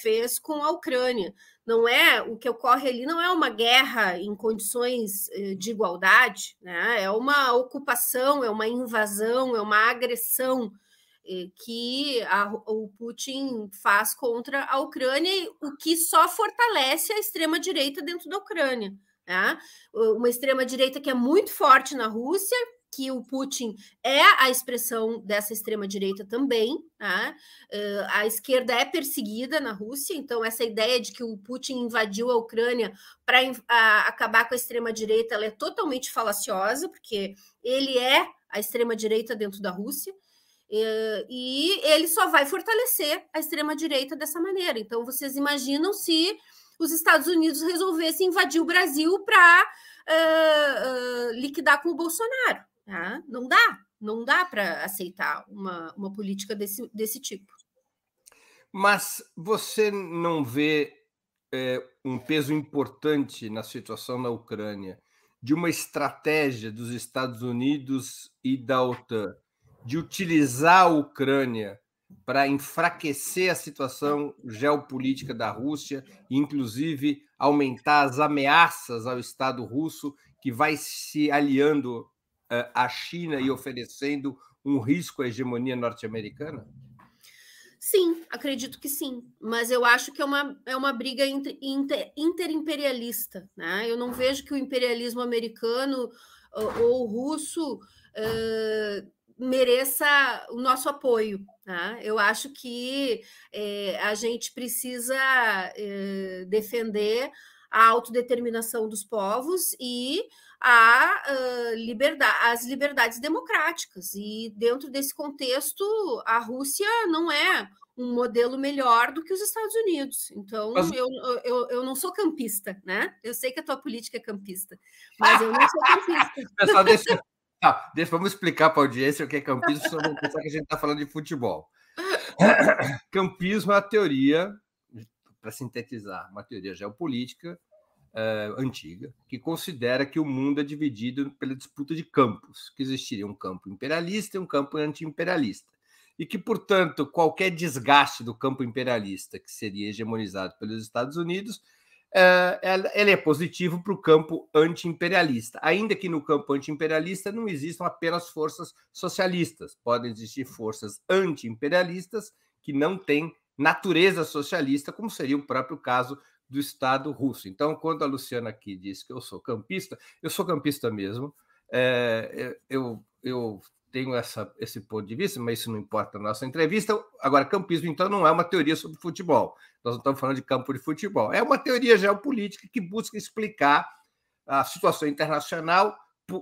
fez com a Ucrânia. Não é o que ocorre ali, não é uma guerra em condições de igualdade, né? é uma ocupação, é uma invasão, é uma agressão que a, o Putin faz contra a Ucrânia, o que só fortalece a extrema direita dentro da Ucrânia. Né? Uma extrema-direita que é muito forte na Rússia, que o Putin é a expressão dessa extrema-direita também. Né? A esquerda é perseguida na Rússia, então essa ideia de que o Putin invadiu a Ucrânia para acabar com a extrema-direita é totalmente falaciosa, porque ele é a extrema-direita dentro da Rússia. E ele só vai fortalecer a extrema-direita dessa maneira. Então, vocês imaginam se os Estados Unidos resolvessem invadir o Brasil para uh, uh, liquidar com o Bolsonaro. Tá? Não dá, não dá para aceitar uma, uma política desse, desse tipo. Mas você não vê é, um peso importante na situação na Ucrânia de uma estratégia dos Estados Unidos e da OTAN de utilizar a Ucrânia para enfraquecer a situação geopolítica da Rússia inclusive, aumentar as ameaças ao Estado russo, que vai se aliando uh, à China e oferecendo um risco à hegemonia norte-americana? Sim, acredito que sim, mas eu acho que é uma, é uma briga inter, inter, interimperialista. Né? Eu não vejo que o imperialismo americano ou, ou russo uh, mereça o nosso apoio. Tá? Eu acho que é, a gente precisa defender a autodeterminação dos povos e a, uh, liberdade, as liberdades democráticas. E dentro desse contexto, a Rússia não é um modelo melhor do que os Estados Unidos. Então, mas... eu, eu, eu não sou campista, né? Eu sei que a tua política é campista, mas eu não sou campista. Pessoal, deixa, Ah, deixa, vamos explicar para a audiência o que é campismo, senão vão pensar que a gente está falando de futebol. Campismo é a teoria, para sintetizar, uma teoria geopolítica uh, antiga, que considera que o mundo é dividido pela disputa de campos, que existiria um campo imperialista e um campo anti-imperialista. E que, portanto, qualquer desgaste do campo imperialista, que seria hegemonizado pelos Estados Unidos, uh, ele é positivo para o campo anti-imperialista, ainda que no campo anti-imperialista não existam apenas forças socialistas, podem existir forças anti-imperialistas que não têm natureza socialista, como seria o próprio caso do Estado russo. Então, quando a Luciana aqui diz que eu sou campista, eu sou campista mesmo. É, eu, eu tenho essa, esse ponto de vista, mas isso não importa na nossa entrevista. Agora, campismo, então, não é uma teoria sobre futebol. Nós não estamos falando de campo de futebol. É uma teoria geopolítica que busca explicar a situação internacional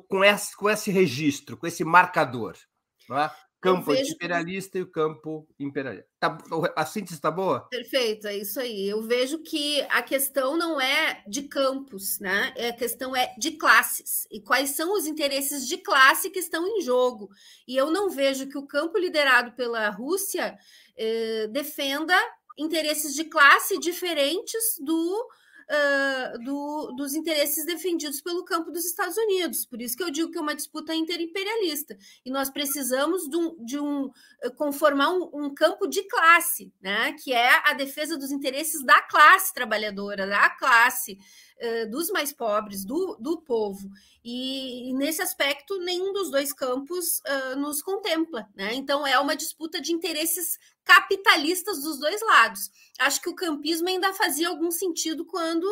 com esse, com esse registro, com esse marcador. Não é? Campo vejo... imperialista e o campo imperialista. Tá, a síntese está boa? Perfeito, é isso aí. Eu vejo que a questão não é de campos, né? A questão é de classes. E quais são os interesses de classe que estão em jogo. E eu não vejo que o campo liderado pela Rússia eh, defenda interesses de classe diferentes do uh, do, dos interesses defendidos pelo campo dos Estados Unidos. Por isso que eu digo que é uma disputa interimperialista. E nós precisamos de um, de um conformar um, um, campo de classe, né? que é a defesa dos interesses da classe trabalhadora, da classe uh, dos mais pobres, do, do povo. E, e, nesse aspecto, nenhum dos dois campos uh, nos contempla. Né? Então, é uma disputa de interesses capitalistas dos dois lados. Acho que o campismo ainda fazia algum sentido quando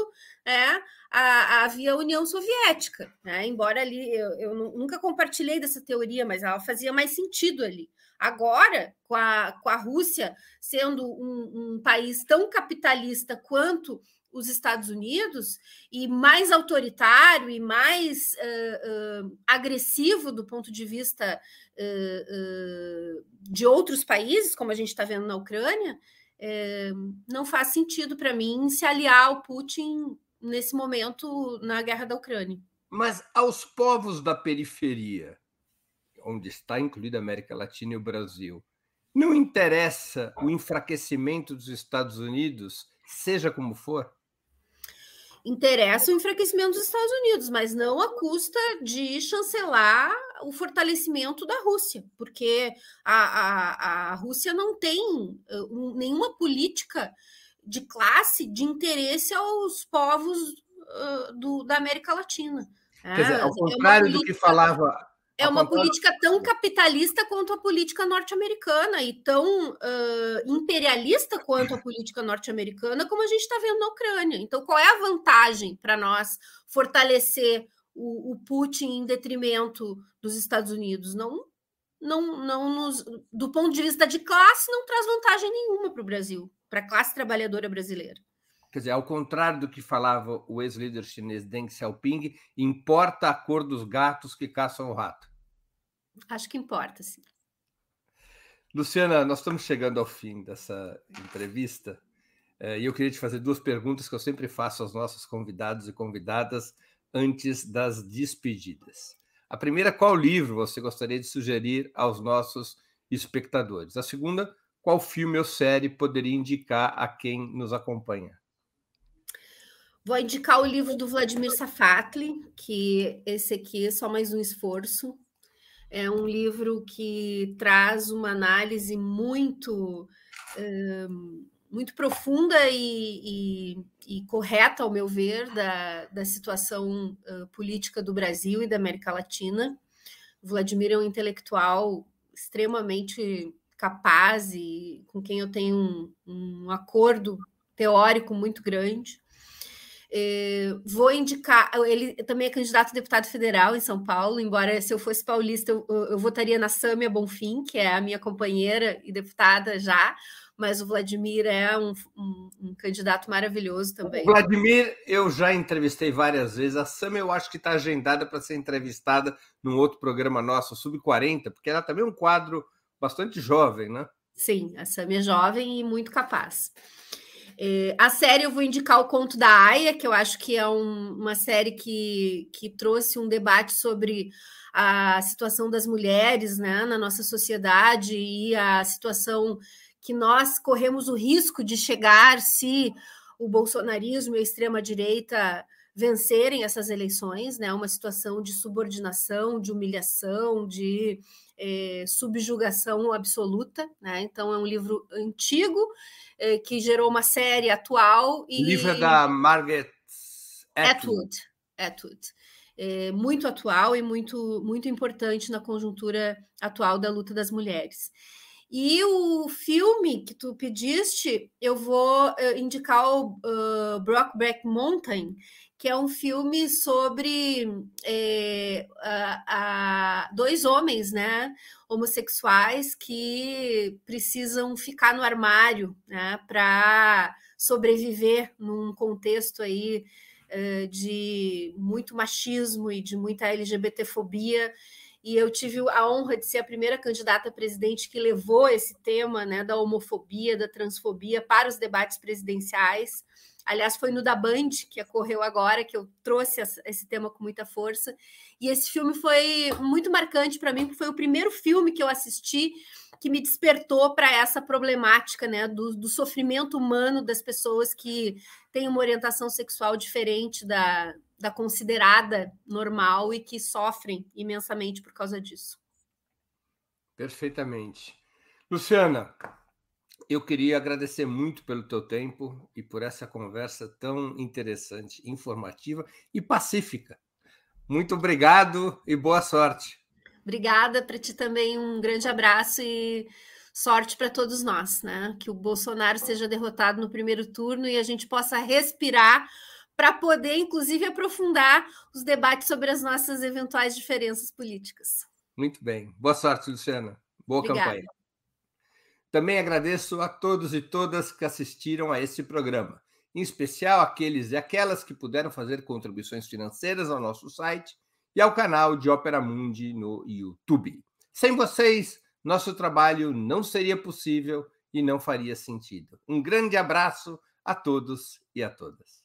é, a, havia a União Soviética, né? embora ali eu, eu, nunca compartilhei dessa teoria, mas ela fazia mais sentido ali. Agora, com a, com a Rússia sendo um, um país tão capitalista quanto os Estados Unidos e mais autoritário e mais uh, uh, agressivo do ponto de vista de outros países, como a gente está vendo na Ucrânia, eh, não faz sentido para mim se aliar ao Putin nesse momento na guerra da Ucrânia. Mas aos povos da periferia, onde está incluída a América Latina e o Brasil, não interessa o enfraquecimento dos Estados Unidos, seja como for? interessa o enfraquecimento dos Estados Unidos, mas não à custa de chancelar o fortalecimento da Rússia, porque a, a, a Rússia não tem uh, nenhuma política de classe de interesse aos povos uh, do, da América Latina. Quer dizer, ao é contrário é política... do que falava é uma política tão capitalista quanto a política norte-americana e tão uh, imperialista quanto a política norte-americana, como a gente está vendo na Ucrânia. Então, qual é a vantagem para nós fortalecer o, o, Putin em detrimento dos Estados Unidos? Não, não, não nos, do ponto de vista de classe, não traz vantagem nenhuma para o Brasil, para a classe trabalhadora brasileira. Quer dizer, ao contrário do que falava o ex-líder chinês Deng Xiaoping, importa a cor dos gatos que caçam o rato. Acho que importa, sim. Luciana, nós estamos chegando ao fim dessa entrevista eh, e eu queria te fazer duas perguntas que eu sempre faço aos nossos convidados e convidadas antes das despedidas. A primeira, qual livro você gostaria de sugerir aos nossos espectadores? A segunda, qual filme ou série poderia indicar a quem nos acompanha? Vou indicar o livro do Vladimir Safatli, que esse aqui é só mais um esforço. É um livro que traz uma análise muito, muito profunda e, e, e, correta, ao meu ver, da, da situação uh, política do Brasil e da América Latina. Vladimir é um intelectual extremamente capaz e com quem eu tenho um, um acordo teórico muito grande. É, vou indicar, ele também é candidato a deputado federal em São Paulo, embora se eu fosse paulista, eu, eu votaria na Sâmia Bonfim, que é a minha companheira e deputada já, mas o Vladimir é um, um, um candidato maravilhoso também. O Vladimir, eu já entrevistei várias vezes. A Sâmia, eu acho que está agendada para ser entrevistada num outro programa nosso, Sub-40, porque ela também é um quadro bastante jovem, né? Sim, a Sâmia é jovem e muito capaz. É, a série eu vou indicar o Conto da Aya, que eu acho que é um, uma série que, que trouxe um debate sobre a situação das mulheres né, na nossa sociedade e a situação que nós corremos o risco de chegar se o bolsonarismo e a extrema-direita vencerem essas eleições, né? Uma situação de subordinação, de humilhação, de é, subjugação absoluta, né? Então é um livro antigo é, que gerou uma série atual e o livro é da Margaret Atwood. Atwood. É, muito atual e muito muito importante na conjuntura atual da luta das mulheres. E o filme que tu pediste, eu vou uh, indicar o uh, Brockback Mountain, que é um filme sobre é, a, a, dois homens, né, homossexuais que precisam ficar no armário, né, para sobreviver num contexto aí uh, de muito machismo e de muita LGBTfobia e eu tive a honra de ser a primeira candidata a presidente que levou esse tema né, da homofobia, da transfobia para os debates presidenciais. Aliás, foi no da Band que ocorreu agora que eu trouxe esse tema com muita força. E esse filme foi muito marcante para mim, porque foi o primeiro filme que eu assisti que me despertou para essa problemática né, do, do, sofrimento humano das pessoas que têm uma orientação sexual diferente da, da considerada normal e que sofrem imensamente por causa disso. Perfeitamente. Luciana, eu queria agradecer muito pelo teu tempo e por essa conversa tão interessante, informativa e pacífica. Muito obrigado e boa sorte. Obrigada para ti também, um grande abraço e sorte para todos nós, né? Que o Bolsonaro seja derrotado no primeiro turno e a gente possa respirar para poder, inclusive, aprofundar os debates sobre as nossas eventuais diferenças políticas. Muito bem. Boa sorte, Luciana. Boa Obrigada. campanha. Também agradeço a todos e todas que assistiram a esse programa, em especial aqueles e aquelas que puderam fazer contribuições financeiras ao nosso site e ao canal de Ópera Mundi no YouTube. Sem vocês, nosso trabalho não seria possível e não faria sentido. Um grande abraço a todos e a todas.